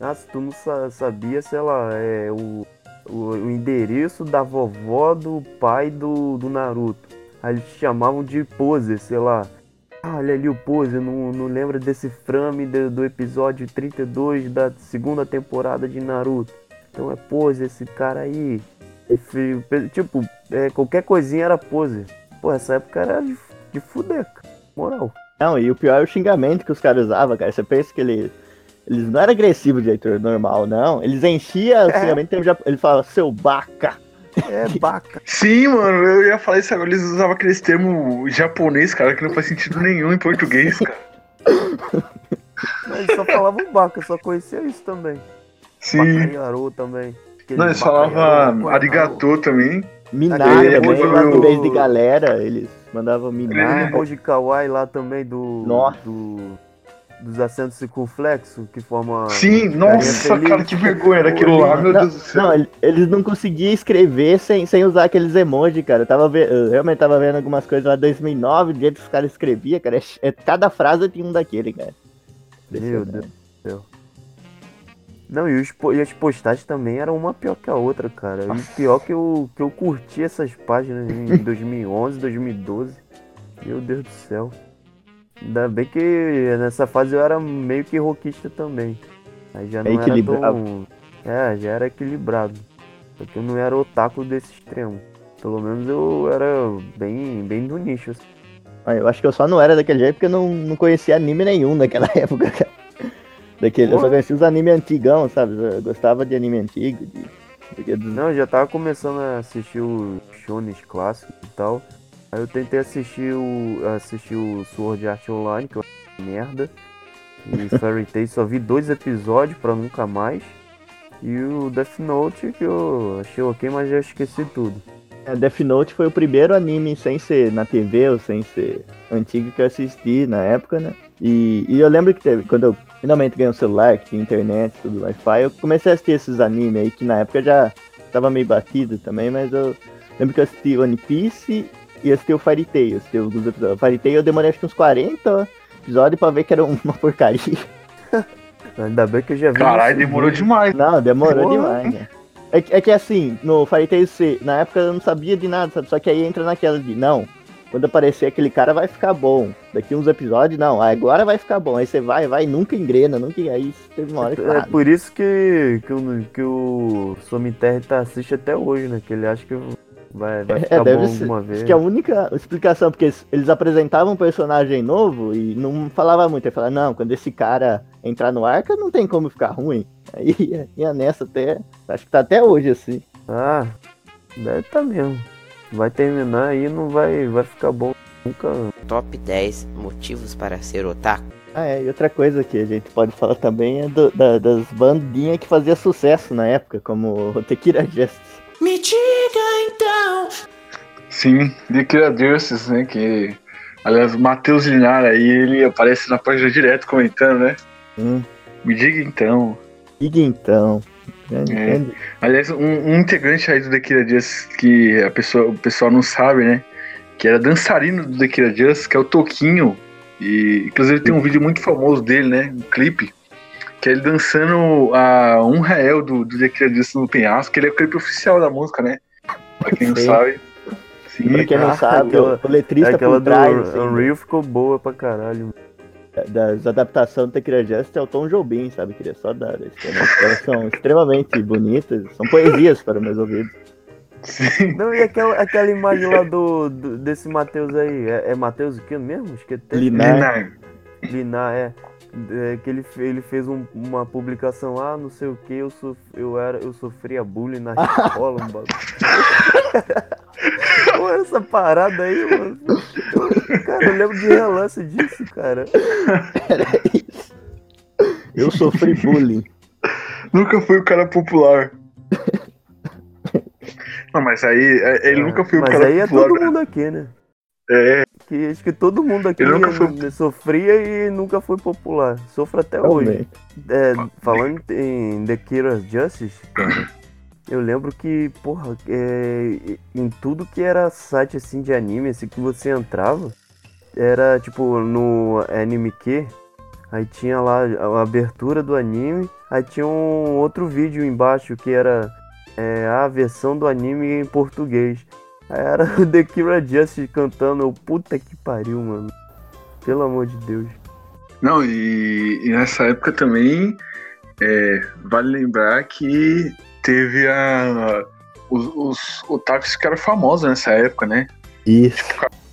ah, se tu não sa- sabia, sei lá, é o, o, o endereço da vovó do pai do, do Naruto. Aí eles chamavam de pose, sei lá. Ah, olha ali o pose, não, não lembra desse frame do, do episódio 32 da segunda temporada de Naruto. Então é pose esse cara aí. Esse- tipo, é, qualquer coisinha era pose. Pô, essa época era de, de fuder, cara. Moral. Não, e o pior é o xingamento que os caras usavam, cara. Você pensa que ele, eles não eram agressivos de jeito normal, não. Eles enchiam o É. xingamento, ele, já- ele fala, seu baca. É [laughs] baca. Sim, mano, eu ia falar isso agora. Eles usavam aqueles termos japonês, cara, que não faz sentido nenhum em português, [laughs] cara. Mas só falava baca, só conhecia isso também. Sim. Bacalhau também. Não, eles falavam com arigatô também. Minar Aquele também, emoji lá vez de galera, eles mandavam minar. Ah, emoji kawaii lá também do. Nossa. Do. dos acentos circunflexos que formam. Sim, nossa, feliz. cara, que vergonha era aquilo lá, meu Não, Deus do céu. não, ele- eles não conseguiam escrever sem, sem usar aqueles emojis, cara. Eu, tava ve- eu realmente tava vendo algumas coisas lá em 2009, do jeito que os caras escreviam, cara. É, é- cada frase tinha um daquele, cara. Meu Deus. Não, e, os e as postagens também eram uma pior que a outra, cara. E pior que eu, que eu curti essas páginas em [laughs] 2011, 2012. Meu Deus do céu. Ainda bem que nessa fase eu era meio que rockista também. Aí já não era equilibrado. tão... É, já era equilibrado. Só que eu não era otaku desse extremo. Pelo menos eu era bem, bem do nicho. assim. Ah, Eu acho que eu só não era daquele jeito porque eu não, não conhecia anime nenhum naquela [laughs] época, cara. Daquele, eu só Pô. conhecia os animes antigão, sabe? Eu gostava de anime antigo, de, Não, eu já tava começando a assistir os shonen clássicos e tal. Aí eu tentei assistir o. assistir o Sword Art Online, que eu achei merda. E [laughs] Fairy Tail só vi dois episódios pra nunca mais. E o Death Note que eu achei ok, mas já esqueci tudo. É, Death Note foi o primeiro anime sem ser na TV ou sem ser antigo que eu assisti na época, né? E, e eu lembro que teve, quando eu finalmente ganhei um celular, que tinha internet, tudo Wi-Fi, eu comecei a assistir esses animes aí, que na época já tava meio batido também, mas eu lembro que eu assisti One Piece e assisti o Fairy Tail, assisti alguns episódios. O Fairy Tail eu demorei acho que uns 40 episódios pra ver que era uma [laughs] porcaria. [laughs] Ainda bem que eu já vi. Caralho, demorou demais. Não, demorou Porra. demais, né? É, que- é que assim, no Fairy Tail C, na época eu não sabia de nada, sabe? Só que aí entra naquela de, não, quando aparecer aquele cara vai ficar bom. Daqui uns episódios, não, agora vai ficar bom. Aí você vai, vai, nunca engrena, nunca. Aí teve uma hora que. É ah, por isso que, que, o, que o Sominterra tá assiste até hoje, né? Que ele acha que vai, vai ficar É, deve bom ser. alguma vez. Acho que é a única explicação, porque eles- apresentavam um personagem novo e não falava muito. Ele falava, não, quando esse cara entrar no arca, não tem como ficar ruim. [laughs] Aí ia, ia nessa até. Acho que tá até hoje assim. Ah, deve tá mesmo. Vai terminar aí e não vai, vai ficar bom nunca. Top 10 motivos para ser otaku. Ah, é, e outra coisa que a gente pode falar também é do- da- das bandinhas que fazia sucesso na época, como o Tequila Justice. Me diga então. Sim, The Killer Justice, né? Que. Aliás, o Matheus Linara aí, ele aparece na página direto comentando, né? Hum, Me diga então. diga então. Grande, É. grande. Aliás, um, um integrante aí do The Killer Justice que a pessoa, o pessoal não sabe, né? Que era dançarino do The Killer Justice, que é o Toquinho. E inclusive tem um vídeo muito famoso dele, né? Um clipe. Que é ele dançando a um real do, do The Killer Justice no penhasco, que ele é o clipe oficial da música, né? Pra quem não Sim. sabe. Sim, Pra quem não sabe, aquela- o, o letrista aquela por trás do assim, Unreal ficou boa pra caralho. Das adaptações do Tequila Justice é o Tom Jobim, sabe? Queria só dar? Elas são extremamente bonitas, são poesias para meus ouvidos. sim. Não, e aquela, aquela imagem lá do, do- desse Matheus aí? É, é Matheus o que mesmo? Acho que é Linar. Linar. Linar, é. É, que ele, ele fez um- uma publicação lá, não sei o que, eu, sof, eu, era, eu sofria bullying na escola, um bagulho. [laughs] Pô, essa parada aí, mano. [laughs] Eu lembro de relance disso, cara. Era isso. Eu sofri bullying. Nunca foi o cara popular. Não, mas aí é, ele nunca foi o Mas cara aí é popular. todo mundo aqui, né? É, Que, acho que todo mundo aqui né, foi- sofria e nunca foi popular. Sofre até hoje. É, falando em The Killer Justice, cara, eu lembro que, porra, é, em tudo que era site assim de anime, assim, que você entrava, era tipo no Anime Q, aí tinha lá a abertura do anime, aí tinha um outro vídeo embaixo que era é, a versão do anime em português. Aí era [laughs] o The Killer Justice cantando, eu, puta que pariu, mano. Pelo amor de Deus. Não, e, e nessa época também é, vale lembrar que teve a. Os, os otakus ficaram famosos nessa época, né? Isso.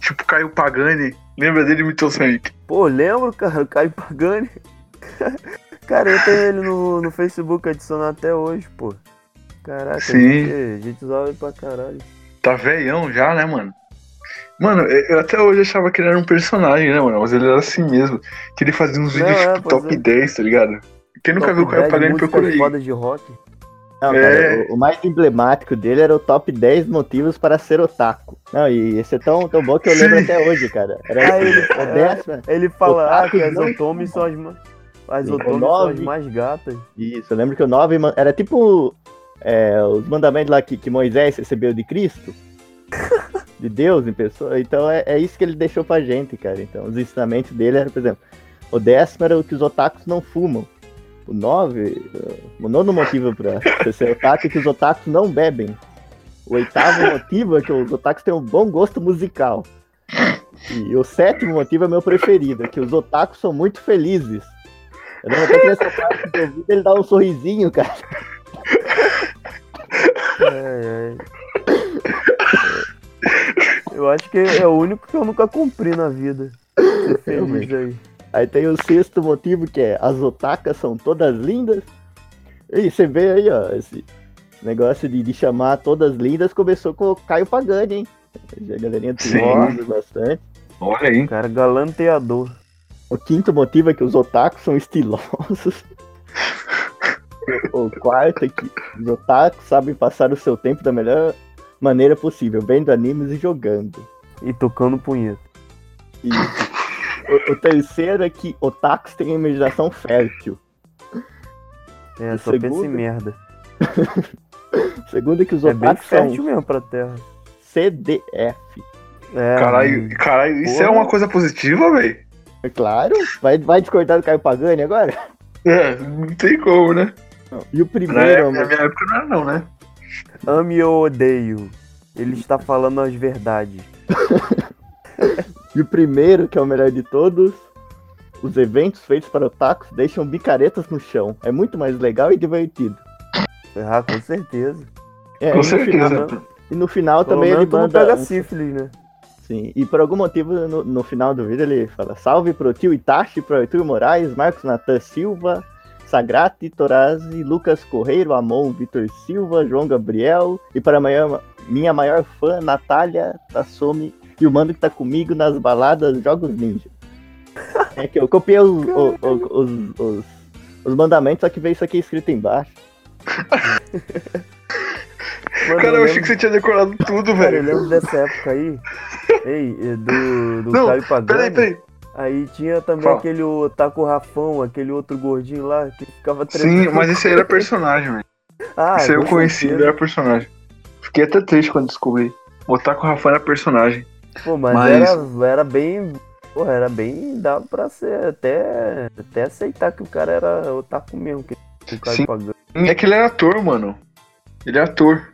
Tipo Caio Pagani. Lembra dele, Milton Sonic? Pô, lembro, cara, o Caio Pagani. [laughs] cara, eu tenho ele no, no Facebook adicionado até hoje, pô. Caraca, Sim. a gente, gente usava ele pra caralho. Tá velhão já, né, mano? Mano, eu até hoje achava que ele era um personagem, né, mano? Mas ele era assim mesmo. Que ele fazia uns vídeos é, tipo top é. 10, tá ligado? Quem nunca Top viu o Caio 10 Pagani procura aí. de rock. Não, É. cara, o, o mais emblemático dele era o top 10 motivos para ser otaku. Não, e esse é tão, tão bom que eu lembro Sim. até hoje, cara. Era Ah, ele- a décima. Ele fala ah, que as não otomis são as mais. As são as mais gatas. Isso, eu lembro que o 9 man- era tipo é, os mandamentos lá que, que Moisés recebeu de Cristo. [laughs] De Deus em pessoa. Então é, é isso que ele deixou pra gente, cara. Então, os ensinamentos dele eram, por exemplo, o décimo era o que os otakus não fumam. O 9, o nono motivo pra ser otaku é que os otakus não bebem. O oitavo motivo é que os otakus têm um bom gosto musical. E o sétimo motivo é meu preferido, é que os otakus são muito felizes. Eu até que nessa parte do vídeo ele dá um sorrisinho, cara. É, é. Eu acho que é o único que eu nunca cumpri na vida. Ser feliz aí. Aí tem o sexto motivo que é as otakas são todas lindas. E você vê aí, ó, esse negócio de, de chamar todas lindas começou com o Caio Pagani, hein? A galerinha tem bastante. Olha aí. Cara, galanteador. O quinto motivo é que os otakus são estilosos. o, [laughs] o quarto é que os otakus sabem passar o seu tempo da melhor maneira possível, vendo animes e jogando. E tocando punheta. Isso. O, o terceiro é que otakus têm imaginação fértil. É, O só pensa em segundo- merda. O [laughs] segundo é que os É bem otakus são fértil mesmo pra terra. CDF. É, Caralho, caralho, isso é uma coisa positiva, velho? É claro, vai, vai discordar do Caio Pagani agora? É, não tem como, né? E o primeiro, na minha época não era não, né? Ame ou odeio. Ele está falando as verdades. [laughs] e o primeiro, que é o melhor de todos, os eventos feitos para otakus deixam bicaretas no chão. É muito mais legal e divertido. [laughs] Ah, com certeza. É, Com e, no certeza. final, e no final Pelo também ele manda. pega um- sífilis, né? Sim, e por algum motivo no, no final do vídeo ele fala: Salve pro tio Itachi, pro Arthur Moraes, Marcos Natan Silva, Sagrati, Torazi, Lucas Correiro, Amon, Vitor Silva, João Gabriel e para a maior- minha maior fã, Natália Tassumi, e o mano que tá comigo nas baladas Jogos Ninja. É que eu copiei os, o- o- os, os, os mandamentos, só que veio isso aqui escrito embaixo. [laughs] Mano, Cara, eu achei lembro- que você tinha decorado tudo, Cara, eu velho. lembro dessa época aí. Ei, é do, do Não, Caio Pagani. Peraí, peraí. Aí tinha também Fala. aquele Otaku Rafão, aquele outro gordinho lá que ficava Sim, mas esse aí era personagem, velho. Ah, Esse aí eu conheci, ele era personagem. Fiquei até triste quando descobri. O Rafa era personagem. Pô, mas, Mas- Era, era bem. Porra, era bem. dava pra ser até. Até aceitar que o cara era otaku mesmo, que o Sim. Pagani. É que ele era ator, mano. Ele é ator.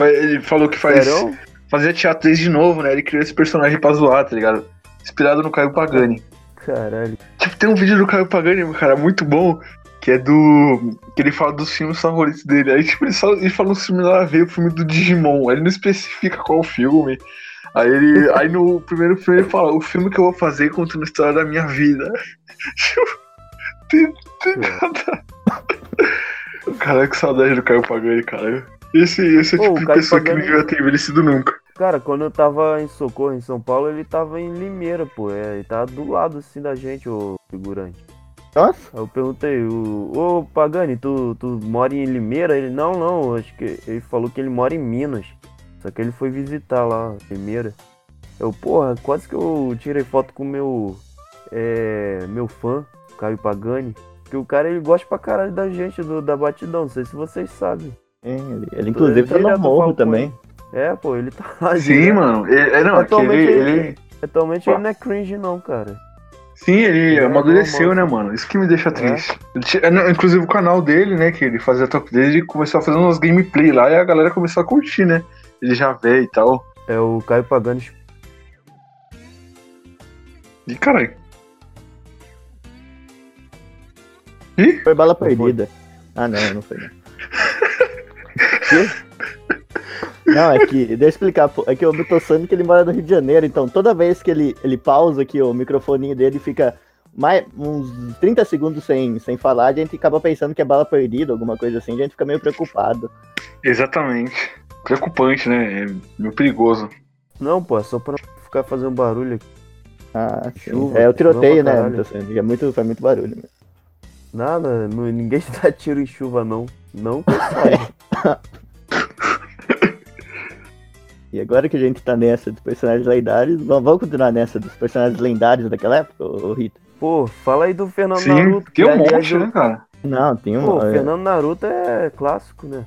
Ele falou que faz, Sério? fazia teatro desde novo, né? Ele criou esse personagem pra zoar, tá ligado? Inspirado no Caio Pagani. Caralho. Tipo, tem um vídeo do Caio Pagani, cara, muito bom, que é do. que ele fala dos filmes favoritos dele. Aí, tipo, ele, só, ele fala um filme lá a ver, o filme do Digimon. Aí ele não especifica qual filme. Aí ele. Aí no primeiro filme ele fala, o filme que eu vou fazer contando a história da minha vida. Tipo, [laughs] tem, tem nada. Cara, que saudade do Caio Pagani, cara. Esse, esse é o tipo o de pessoa que não Pagani- devia ter envelhecido nunca. Cara, quando eu tava em Socorro, em São Paulo, ele tava em Limeira, pô. É, ele tava do lado assim da gente, o figurante. Nossa, Aí eu perguntei, o, ô Pagani, tu, tu mora em Limeira? Ele, não, não, acho que ele falou que ele mora em Minas. Só que ele foi visitar lá, Limeira. Eu, porra, quase que eu tirei foto com o meu, é, meu fã, Caio Pagani. Porque o cara, ele gosta pra caralho da gente, do, da batidão, não sei se vocês sabem. é, ele, ele inclusive tá no Direto morro também. É, pô, ele tá [laughs] lá. Sim, direto. mano. Ele, é, não, é que Atualmente ele, ele- ele- Atualmente ele não é cringe não, cara. Sim, ele É, amadureceu, né, mano? Isso que me deixa É. triste. Ele tinha- é, não, inclusive o canal dele, né, que ele fazia top dele, ele começou a fazer umas gameplay lá e a galera começou a curtir, né? Ele já vê e tal. É o Caio Pagani. E caralho. Foi bala perdida. Ah, não, não foi. Não, não é que, deixa eu explicar, pô, é que o Bitossani que ele mora no Rio de Janeiro, então toda vez que ele, ele pausa aqui o microfoninho dele fica mais, uns 30 segundos sem, sem falar, a gente acaba pensando que é bala perdida, alguma coisa assim, a gente fica meio preocupado. Exatamente. Preocupante, né? É meio perigoso. Não, pô, é só pra não ficar fazendo barulho aqui. Ah. Chuva, é o tiroteio, né, caralho. Bitossani? É muito, faz muito barulho. né? Nada, não- ninguém [laughs] dá tiro em chuva não. Não que. [laughs] E agora que a gente tá nessa dos personagens lendários, vamos vamos continuar nessa dos personagens lendários daquela época, ô, Rita? Pô, fala aí do Fernando Sim, Naruto. tem que, um monte, eu- né, cara? Não, tem Pô, uma. o é, Fernando Naruto é clássico, né?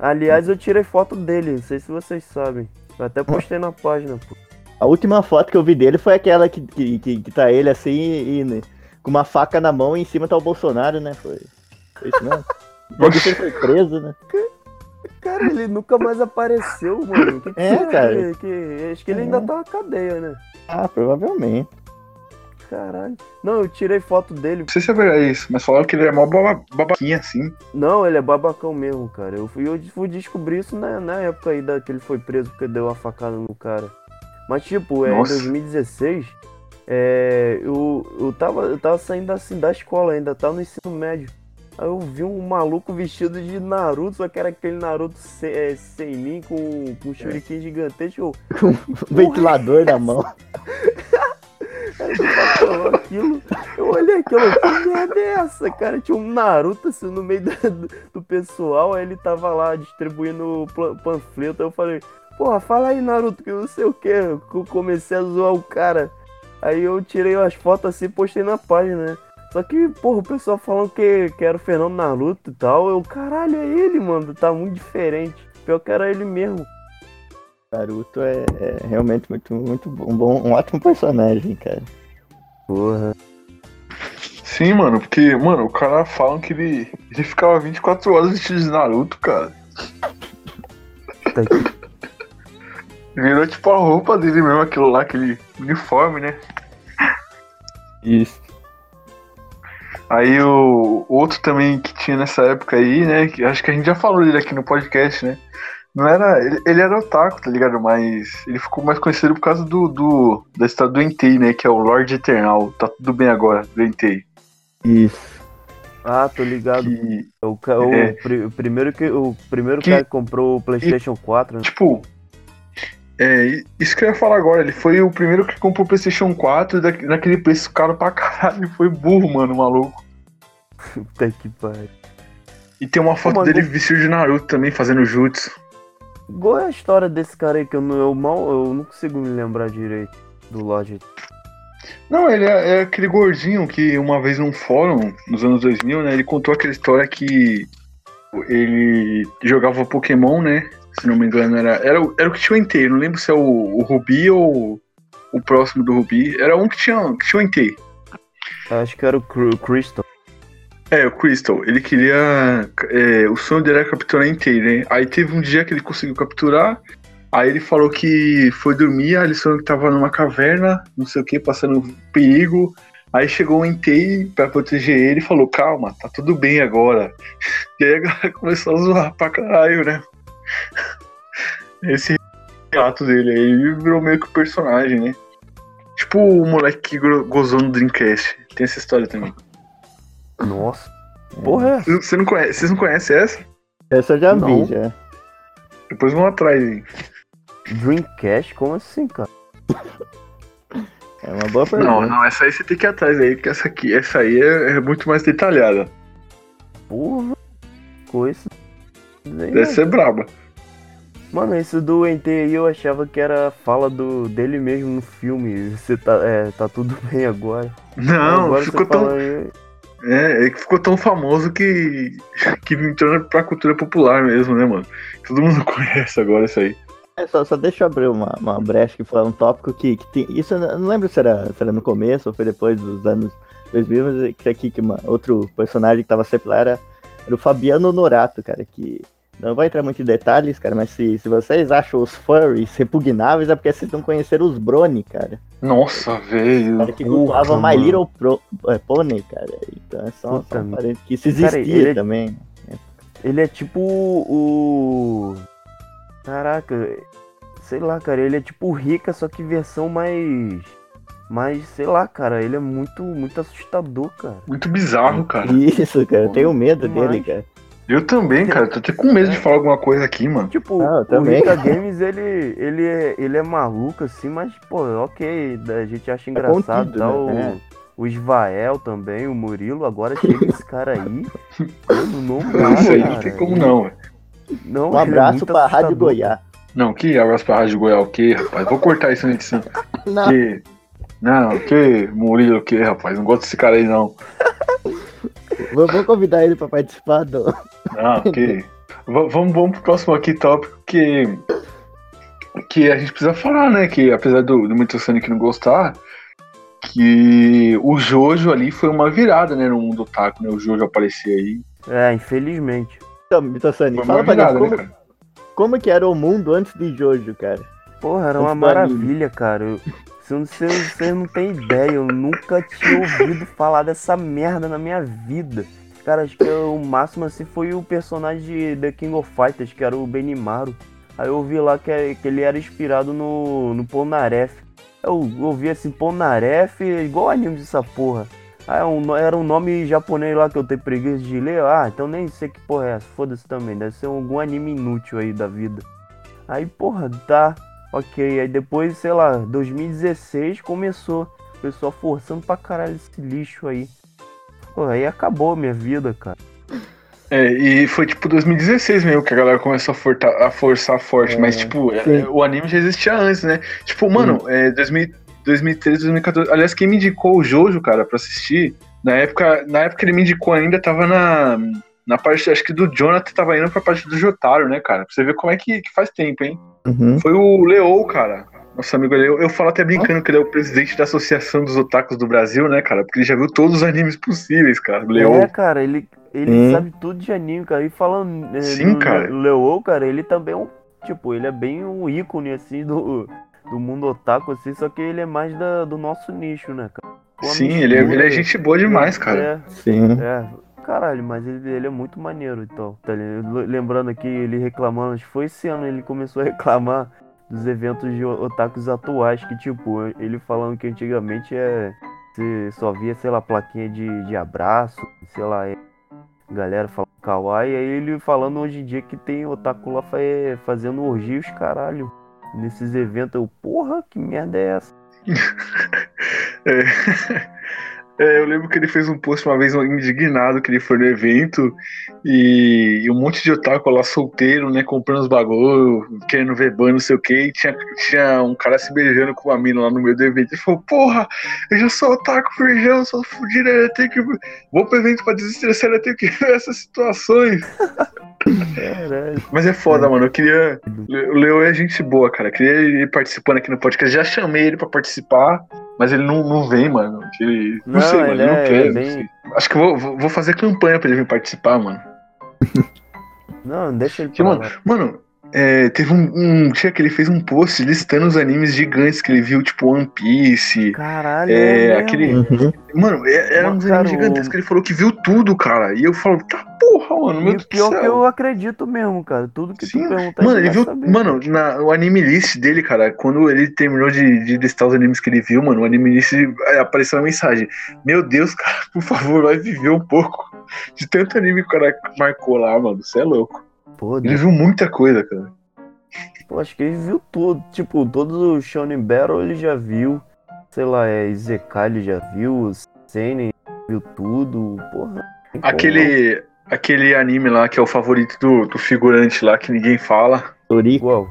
Aliás, eu tirei foto dele, não sei se vocês sabem. Eu até postei na página, pô. A última foto que eu vi dele foi aquela que, que, que, que tá ele assim e, e com uma faca na mão e em cima tá o Bolsonaro, né? Foi, foi isso mesmo. [laughs] Ele foi preso, né? Cara, ele nunca mais apareceu, mano. Que que É, cara. Que, que- acho que ele ainda tá na cadeia, né? Ah, provavelmente. Caralho. Não, eu tirei foto dele. Não sei se é verdade isso, mas falaram que ele é mó baba- babaquinha assim. Não, ele é babacão mesmo, cara. Eu fui, eu fui descobrir isso na, na época aí da, que ele foi preso porque deu a facada no cara. Mas tipo, é, em Nossa. 2016, é, eu, eu, tava, eu tava saindo assim da escola ainda, tava no ensino médio. Aí eu vi um maluco vestido de Naruto, só que era aquele Naruto se, é, sem mim, com, com um shuriken gigantesco. Eu, [laughs] Ventilador na mão. [laughs] Falou aquilo, eu olhei aquilo, que merda é essa, cara? Tinha um Naruto assim no meio do, do pessoal, aí ele tava lá distribuindo panfleto, aí eu falei, porra, fala aí Naruto, que eu não sei o que, eu comecei a zoar o cara. Aí eu tirei as fotos assim e postei na página, né? Só que, porra, o pessoal falando que, que era o Fernando Naruto e tal, eu, caralho, é ele, mano, tá muito diferente. Pior que era ele mesmo. Naruto é, é realmente muito, muito bom, um bom, um ótimo personagem, cara. Porra. Sim, mano, porque, mano, o cara falam que ele, ele ficava 24 horas vestido de Naruto, cara. Tá. Virou tipo a roupa dele mesmo, aquilo lá, aquele uniforme, né? Isso. Aí o o outro também que tinha nessa época aí, né? Que acho que a gente já falou dele aqui no podcast, né? Não era. Ele, ele era otaku, tá ligado? Mas ele ficou mais conhecido por causa do, do da história do Entei, né? Que é o Lorde Eternal. Tá tudo bem agora, do Entei. Isso. Ah, tô ligado. Que, O, o É. pri- o primeiro que o primeiro Que- cara que comprou o PlayStation 4, né? tipo. É, isso que eu ia falar agora, ele foi o primeiro que comprou o PlayStation 4 da, naquele preço caro pra caralho. Foi burro, mano, maluco. [laughs] Puta que pariu. E tem uma foto Mano, dele vestido de Naruto também, fazendo jutsu. Qual é a história desse cara aí que eu, não, eu mal eu não consigo me lembrar direito do Logic? Não, ele é, é aquele gordinho que uma vez num fórum, nos anos 2000, né, ele contou aquela história que ele jogava Pokémon, né, se não me engano, era, era, o- era o que tinha o Entei, não lembro se é o, o Rubi ou o próximo do Rubi, era um que tinha, que tinha o Entei. Acho que era o Cr- Crystal. É, o Crystal, ele queria, é, o sonho dele era capturar Entei, né, aí teve um dia que ele conseguiu capturar, Aí ele falou que foi dormir, aí ele sonhou que tava numa caverna, não sei o que, passando perigo. Aí chegou o Entei pra proteger ele e falou, calma, tá tudo bem agora. [laughs] E aí a galera começou a zoar pra caralho, né? [laughs] Esse relato dele aí ele virou meio que o personagem, né? Tipo o moleque que gozou no Dreamcast. Tem essa história também. Nossa. Porra, é essa? Você não conhece, vocês não conhecem essa? Essa eu já Não. vi, já. Depois vão atrás aí. Dreamcast? Como assim, cara? É uma boa pergunta. Não, não, essa aí você tem que ir atrás aí, porque essa aqui, essa aí é, é muito mais detalhada. Porra. Coisa. Deve ser braba. Mano, esse do Entei aí eu achava que era a fala do, dele mesmo no filme. Você tá, é, tá tudo [laughs] bem agora. Não, agora ficou tão, aí, é, é que ficou tão famoso que, [laughs] que entrou pra cultura popular mesmo, né, mano? Todo mundo [laughs] conhece agora isso aí. É, só, só deixa eu abrir uma, uma brecha que foi um tópico que, que tem. Isso eu não lembro se era, se era no começo ou foi depois dos anos 2000, mas é que aqui que uma, outro personagem que tava sempre lá era, era o Fabiano Norato, cara, que. Não vai entrar muito em detalhes, cara, mas se, se vocês acham os furries repugnáveis é porque vocês não conheceram os Brony, cara. Nossa, velho. Cara, que Porra, cultuavam My. Little Pro, é, Pony, cara. Então é só, Puta só um parente que isso Cara, existia ele é- também. Ele é tipo o. Caraca, sei lá, cara, ele é tipo o Rica, só que versão mais. Mais, sei lá, cara, ele é muito, muito assustador, cara. Muito bizarro, cara. Isso, cara, eu tenho medo Demais. dele, cara. Eu também, cara. Tô até com medo de falar alguma coisa aqui, mano. Tipo, Ah, eu o também. Rica Games, ele, ele, é, ele é maluco, assim, mas, pô, ok, a gente acha engraçado contido, tal. né? O Isvael também, o Murilo, agora chega esse cara aí. [laughs] Mano, não dá, Não sei, cara. não tem como não, velho. Não, Um é abraço muito pra Rádio. Goiás. Não, que abraço pra Rádio Goiás, o que, rapaz? Vou cortar isso na edição. [laughs] Não, Que. Não, que Murilo, o que, rapaz? Não gosto desse cara aí, não. [laughs] vou, vou convidar ele pra participar do. [laughs] Que. V- vamos, vamos pro próximo aqui tópico que. Que a gente precisa falar, né? Que apesar do, do Metal Sonic não gostar, que o Jojo ali foi uma virada, né? No mundo otaku, né? O Jojo aparecer aí. É, infelizmente. Então, Mitossani, Foi fala pra virada, né, como, cara? como que era o mundo antes de Jojo, cara. Porra, era uma maravilha, cara. Eu, você, você, você não tem ideia, eu nunca tinha ouvido falar dessa merda na minha vida. Cara, acho que o máximo assim foi o personagem de The King of Fighters, que era o Benimaru. Aí eu vi lá que, que ele era inspirado no, no. Eu ouvi assim, Polnareff, igual anime dessa porra. Ah, é era um nome japonês lá que eu tenho preguiça de ler. Ah, então nem sei que porra é essa. Foda-se também. Deve ser algum anime inútil aí da vida. Aí, porra, tá. Ok. Aí depois, sei lá, 2016 começou. O pessoal forçando pra caralho esse lixo aí. Pô, aí acabou a minha vida, cara. É, e foi tipo 2016 mesmo que a galera começou a, forta- a forçar forte, É, mas tipo, é, sim. o anime já existia antes, né? Tipo, mano, é, 2000 2013, 2014. Aliás, quem me indicou o Jojo, cara, pra assistir, na época, na época ele me indicou ainda, tava na, na parte, acho que do Jonathan tava indo pra parte do Jotaro, né, cara? Pra você ver como é que, que faz tempo, hein? Uhum. Foi o Leo, cara. Nosso amigo Leo. Eu falo até brincando que ele é o presidente da Associação dos Otakus do Brasil, né, cara? Porque ele já viu todos os animes possíveis, cara. Leo. É, cara, ele, ele Sim. sabe tudo de anime, cara. E falando é, Sim, do cara. Le- Leo, cara, ele também é um. Tipo, ele é bem um ícone, assim, do, do mundo otaku, assim, só que ele é mais da, do nosso nicho, né, cara? A Sim, ele é, mistura- ele é gente boa demais, cara. É, Sim. É, caralho, mas ele, ele é muito maneiro então. Tá li- lembrando aqui, ele reclamando, acho que foi esse ano ele começou a reclamar dos eventos de otakus atuais, que tipo, ele falando que antigamente é. Você só via, sei lá, plaquinha de, de abraço, sei lá, é, galera falando kawaii, aí ele falando hoje em dia que tem otaku lá fa- fazendo orgias, caralho. Nesses eventos, eu, porra, que merda é essa? [laughs] É. É, eu lembro que ele fez um post uma vez indignado que ele foi no evento e, e um monte de otaku lá solteiro, né, comprando os bagulho, querendo ver banho, não sei o que, e tinha, tinha um cara se beijando com uma mina lá no meio do evento. Ele falou, porra, eu já sou otaku virgão, sou fudido, eu tenho que. Vou pro evento pra desestressar, eu tenho que [laughs] ver essas situações. Caralho. Mas é foda, mano. Eu queria. O Leo é gente boa, cara. Eu queria ele participando aqui no podcast. Já chamei ele pra participar, mas ele não, não vem, mano. Ele... Não, Não, sei, mano. ele não é- quer. ele é não. Acho que eu vou, vou- fazer campanha pra ele vir participar, mano. Não, deixa ele Que, mano, mano é, teve um, um dia que ele fez um post listando os animes gigantes que ele viu, tipo One Piece. Caralho, É, mesmo. aquele- Uhum. Mano, é- era uns cara, animes gigantescos ele falou que viu tudo, cara. E eu falo, tá porra, mano. Meu E Deus o pior do que eu acredito mesmo, cara. Tudo que Sim, tu perguntar, Mano, ele viu. saber. Mano, na, o anime list dele, cara, quando ele terminou de, de listar os animes que ele viu, mano, o anime list é, apareceu uma mensagem. Meu Deus, cara, [laughs] por favor, vai viver um pouco. De tanto anime que o cara marcou lá, mano. Você é louco. Pô, Ele viu muita coisa, cara. pô, acho que ele viu tudo. Tipo, todos os Shonen Battle ele já viu. Sei lá, é Izekai ele já viu. Senen viu tudo. Porra. como. Aquele. Aquele anime lá que é o favorito do, do figurante lá que ninguém fala. Torico. Igual.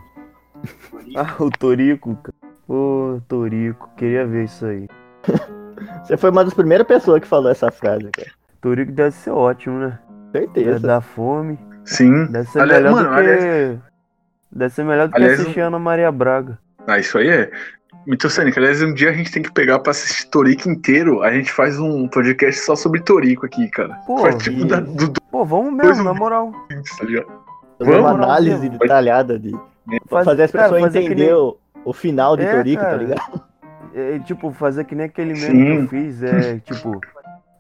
[laughs] Ah, o Torico, cara. Pô, Torico. Queria ver isso aí. [laughs] Você foi uma das primeiras pessoas que falou essa frase, cara. Torico deve ser ótimo, né? Deve Certeza. dar fome. Sim. Deve ser Aliás, melhor mano, do que. aliás- Deve ser melhor do aliás, que assistir Ana Maria Braga. Ah, isso aí é. Mitocênica, aliás, um dia a gente tem que pegar pra assistir Torico inteiro. A gente faz um podcast só sobre Torico aqui, cara. Pô, faz tipo da, do, do Pô, vamos mesmo, um- na moral. tá? Fazer uma Vamos, análise vamos. detalhada de. Faz- fazer as pessoas fazer que entender nem- o, final de É, Torico, tá cara. ligado? É, tipo, fazer que nem aquele meme Sim. que eu fiz, é, tipo,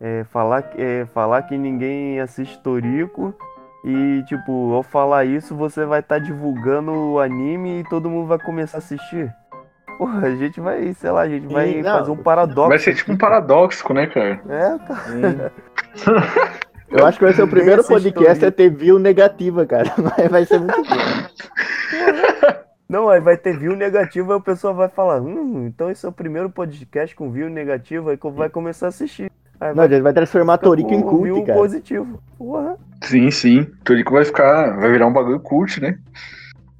é, falar, é, falar que ninguém assiste Torico e, tipo, ao falar isso, você vai estar divulgando o anime e todo mundo vai começar a assistir. Porra, a gente vai, sei lá, a gente vai não. fazer um paradoxo. Vai ser tipo um paradoxo, né, cara? É, cara. [laughs] Eu acho que vai ser o primeiro podcast a ter view negativa, cara. [laughs] Mas vai ser muito bom. [laughs] Não, aí vai ter view negativo, aí o pessoal vai falar, hum, então esse é o primeiro podcast com view negativo, aí vai começar a assistir. Aí Não, a gente vai transformar Torico em com cult, view cara. positivo. Porra. Sim, sim. Torico vai ficar. Vai virar um bagulho cult, né?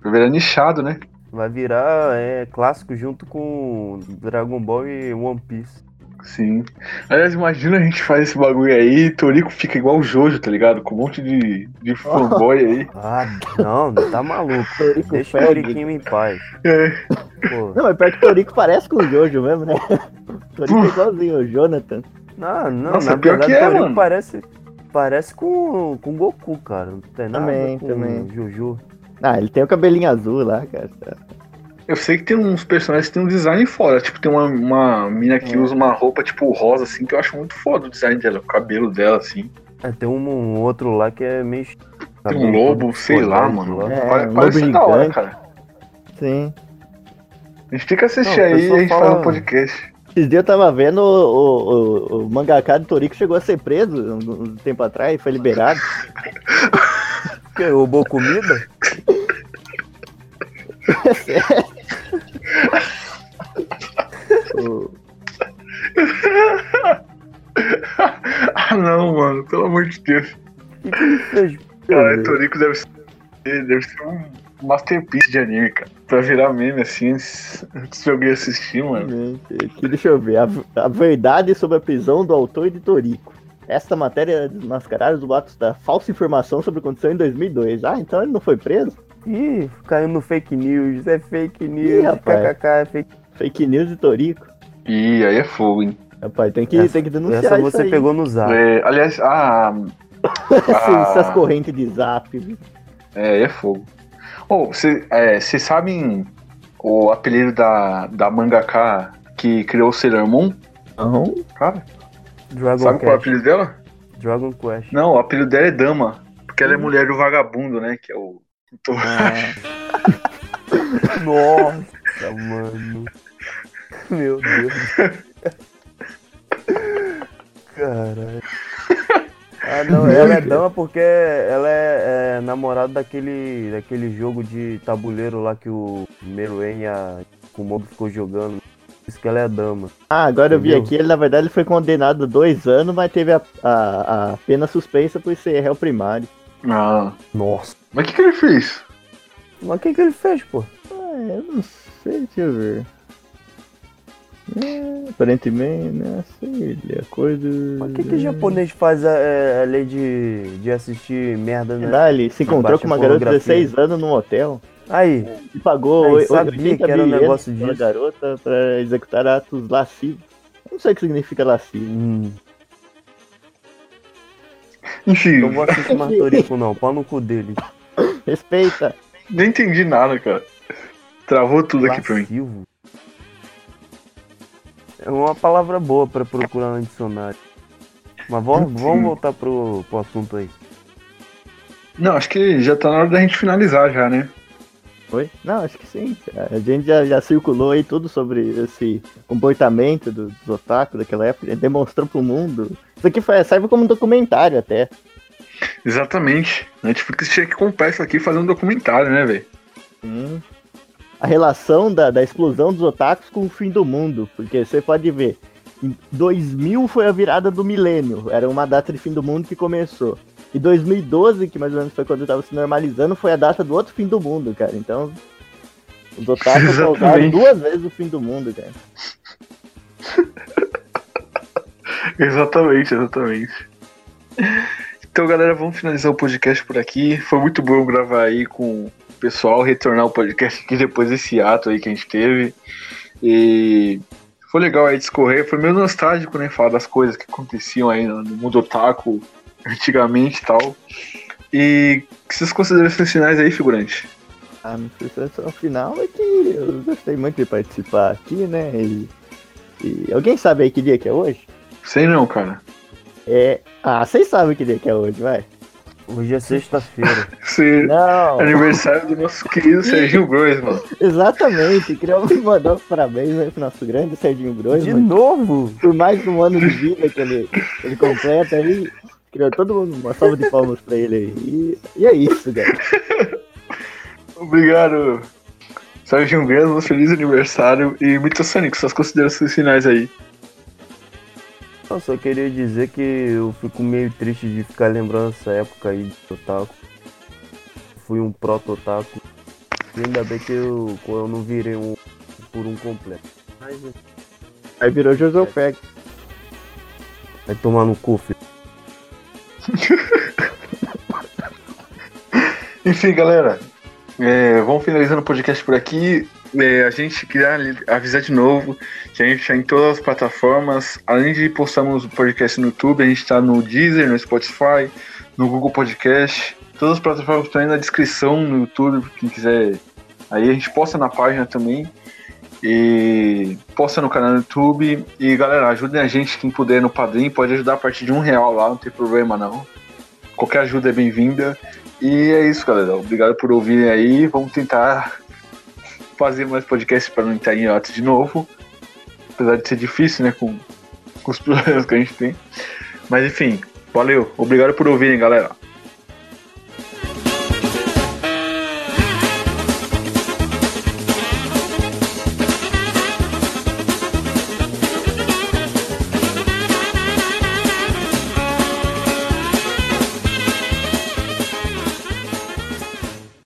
Vai virar nichado, né? Vai virar é, clássico junto com Dragon Ball e One Piece. Sim. Aliás, imagina a gente faz esse bagulho aí e Torico fica igual o Jojo, tá ligado? Com um monte de, de [laughs] fanboy aí. Ah, não, tá maluco. [laughs] Torico Deixa o. Toriquinho em paz. É. Pô. Não, mas pior que o Torico parece com o Jojo mesmo, né? [laughs] O Torico é igualzinho o Jonathan. Não, não, Nossa, na pior verdade que é, mano. parece, parece com, com Goku, cara. Não tem nada Também, com também. Juju. Ah, ele tem o cabelinho azul lá, cara. Eu sei que tem uns personagens que tem um design foda. Tipo, tem uma, uma mina que É. usa uma roupa tipo rosa, assim, que eu acho muito foda o design dela, o cabelo dela, assim. É, tem um, um outro lá que é meio... Tem um lobo, sei lá, mano. É, Pare- um Parece lobo da hora, gigante. cara. Sim. A gente tem que assistir Não, o aí e pessoal a gente fala- faz um podcast. Esses dias eu tava vendo o, o, o, o mangaka do Torico chegou a ser preso um, um tempo atrás, foi liberado. Que, roubou comida? O- ah, não, mano, pelo amor de Deus. Que? Cara, Torico deve ser, deve ser um masterpiece de anime, cara. Pra virar meme assim, antes antes de alguém assistir, mano. Aqui, deixa eu ver. A, a verdade sobre a prisão do autor de Torico. Esta matéria é desmascarada do atos da falsa informação sobre o que aconteceu em 2002. Ah, então ele não foi preso? Ih, caiu no fake news, é fake news, rapaz. kkk, é fake Fake news de Torico. Ih, aí é fogo, hein? Rapaz, tem que, Essa- tem que denunciar Essa isso você aí. pegou no zap. É, aliás, ah, [laughs] Essas- Ah. Essas correntes de zap. é, aí é fogo. Ô, vocês sabem o apelido da, da mangaka que criou o Sailor Moon? Aham. Cara, Dragon sabe qual é o apelido dela? Dragon Quest. Não, o apelido dela é Dama. Porque ela é mulher do vagabundo, né? Que é o. [laughs] Nossa, mano. Meu Deus. [laughs] Caralho. Ah, não, ela é [laughs] dama porque ela é, é namorada daquele, daquele jogo de tabuleiro lá que o Meruem e a Kumobi ficou jogando. Por isso que ela é dama. Ah, agora eu vi Entendeu? aqui, ele na verdade ele foi condenado a dois anos, mas teve a, a, a pena suspensa por ser réu primário. Ah, Nossa. mas o que, que ele fez? Mas o que, que ele fez, pô? Ah, eu não sei, deixa eu ver. É, aparentemente, né? Sei, é coisa. Mas o que, que japonês faz a, a lei de, de assistir merda, né? Lá, ele se encontrou Baixa com uma garota de pornografia. 16 anos num hotel Aí, e pagou Aí, sabia 80 que era um negócio disso. garota pra executar atos lascivos. Eu não sei o que significa lascivo. hum, Enfim, não vou assistir mais Torico, não. Pau no cu dele. Respeita. nem entendi nada, cara. Travou tudo aqui pra mim. É uma palavra boa pra procurar no dicionário. Mas vamos, vamos voltar pro, pro assunto aí. Não, acho que já tá na hora da gente finalizar já, né? Foi? Não, acho que sim. A gente já, já circulou aí tudo sobre esse comportamento do- dos otaku daquela época. Demonstrou pro mundo. Isso aqui foi, serve como um documentário até. Exatamente. A Netflix tinha que comprar isso aqui e fazer um documentário, né, velho? Sim. A relação da, da explosão dos otakus com o fim do mundo. Porque você pode ver, em 2000 foi a virada do milênio. Era uma data de fim do mundo que começou. E 2012, que mais ou menos foi quando estava se normalizando, foi a data do outro fim do mundo, cara. Então, os otakus [laughs] causaram duas vezes o fim do mundo, cara. [laughs] Exatamente, exatamente. Então, galera, vamos finalizar o podcast por aqui. Foi muito bom gravar aí com pessoal, retornar o podcast aqui depois desse ato aí que a gente teve. E foi legal aí discorrer, foi meio nostálgico, né? Falar das coisas que aconteciam aí no mundo otaku [laughs] antigamente e tal. E que vocês considerações finais aí, figurante? A minha sensação final é que eu gostei muito de participar aqui, né? E, e alguém sabe aí que dia que é hoje? Sei não, cara. É. Ah, vocês sabem que dia que é hoje, vai? Hoje é sexta-feira. [laughs] Esse Não, aniversário do nosso querido Serginho Grois, mano. exatamente. Queria mandar os parabéns aí pro nosso grande Serginho Grosso. De novo? Por mais um ano de vida que ele, ele completa aí. Queria todo mundo uma salva de palmas pra ele aí. E, e é isso, cara. Obrigado, Serginho Grois, feliz aniversário. E muito Sonic, suas considerações finais aí. Eu só queria dizer que eu fico meio triste de ficar lembrando essa época aí de otaku. Fui um proto-otaku. Ainda bem que eu, eu não virei um por um completo. Mas Aí virou Joseph vai tomar no cu, filho. [laughs] Enfim, galera, é, vamos finalizando o podcast por aqui. É, a gente queria avisar de novo que a gente está em todas as plataformas. Além de postarmos o podcast no YouTube, a gente está no Deezer, no Spotify, no Google Podcast. Todas as plataformas estão aí na descrição no YouTube, quem quiser. Aí a gente posta na página também. E posta no canal do YouTube. E galera, ajudem a gente, quem puder, no Padrim. Pode ajudar a partir de um real lá, não tem problema não. Qualquer ajuda é bem-vinda. E é isso, galera. Obrigado por ouvirem aí. Vamos tentar fazer mais podcasts para não entrar em ato de novo. Apesar de ser difícil, né? Com, com os [laughs] problemas que a gente tem. Mas enfim, valeu. Obrigado por ouvirem, galera.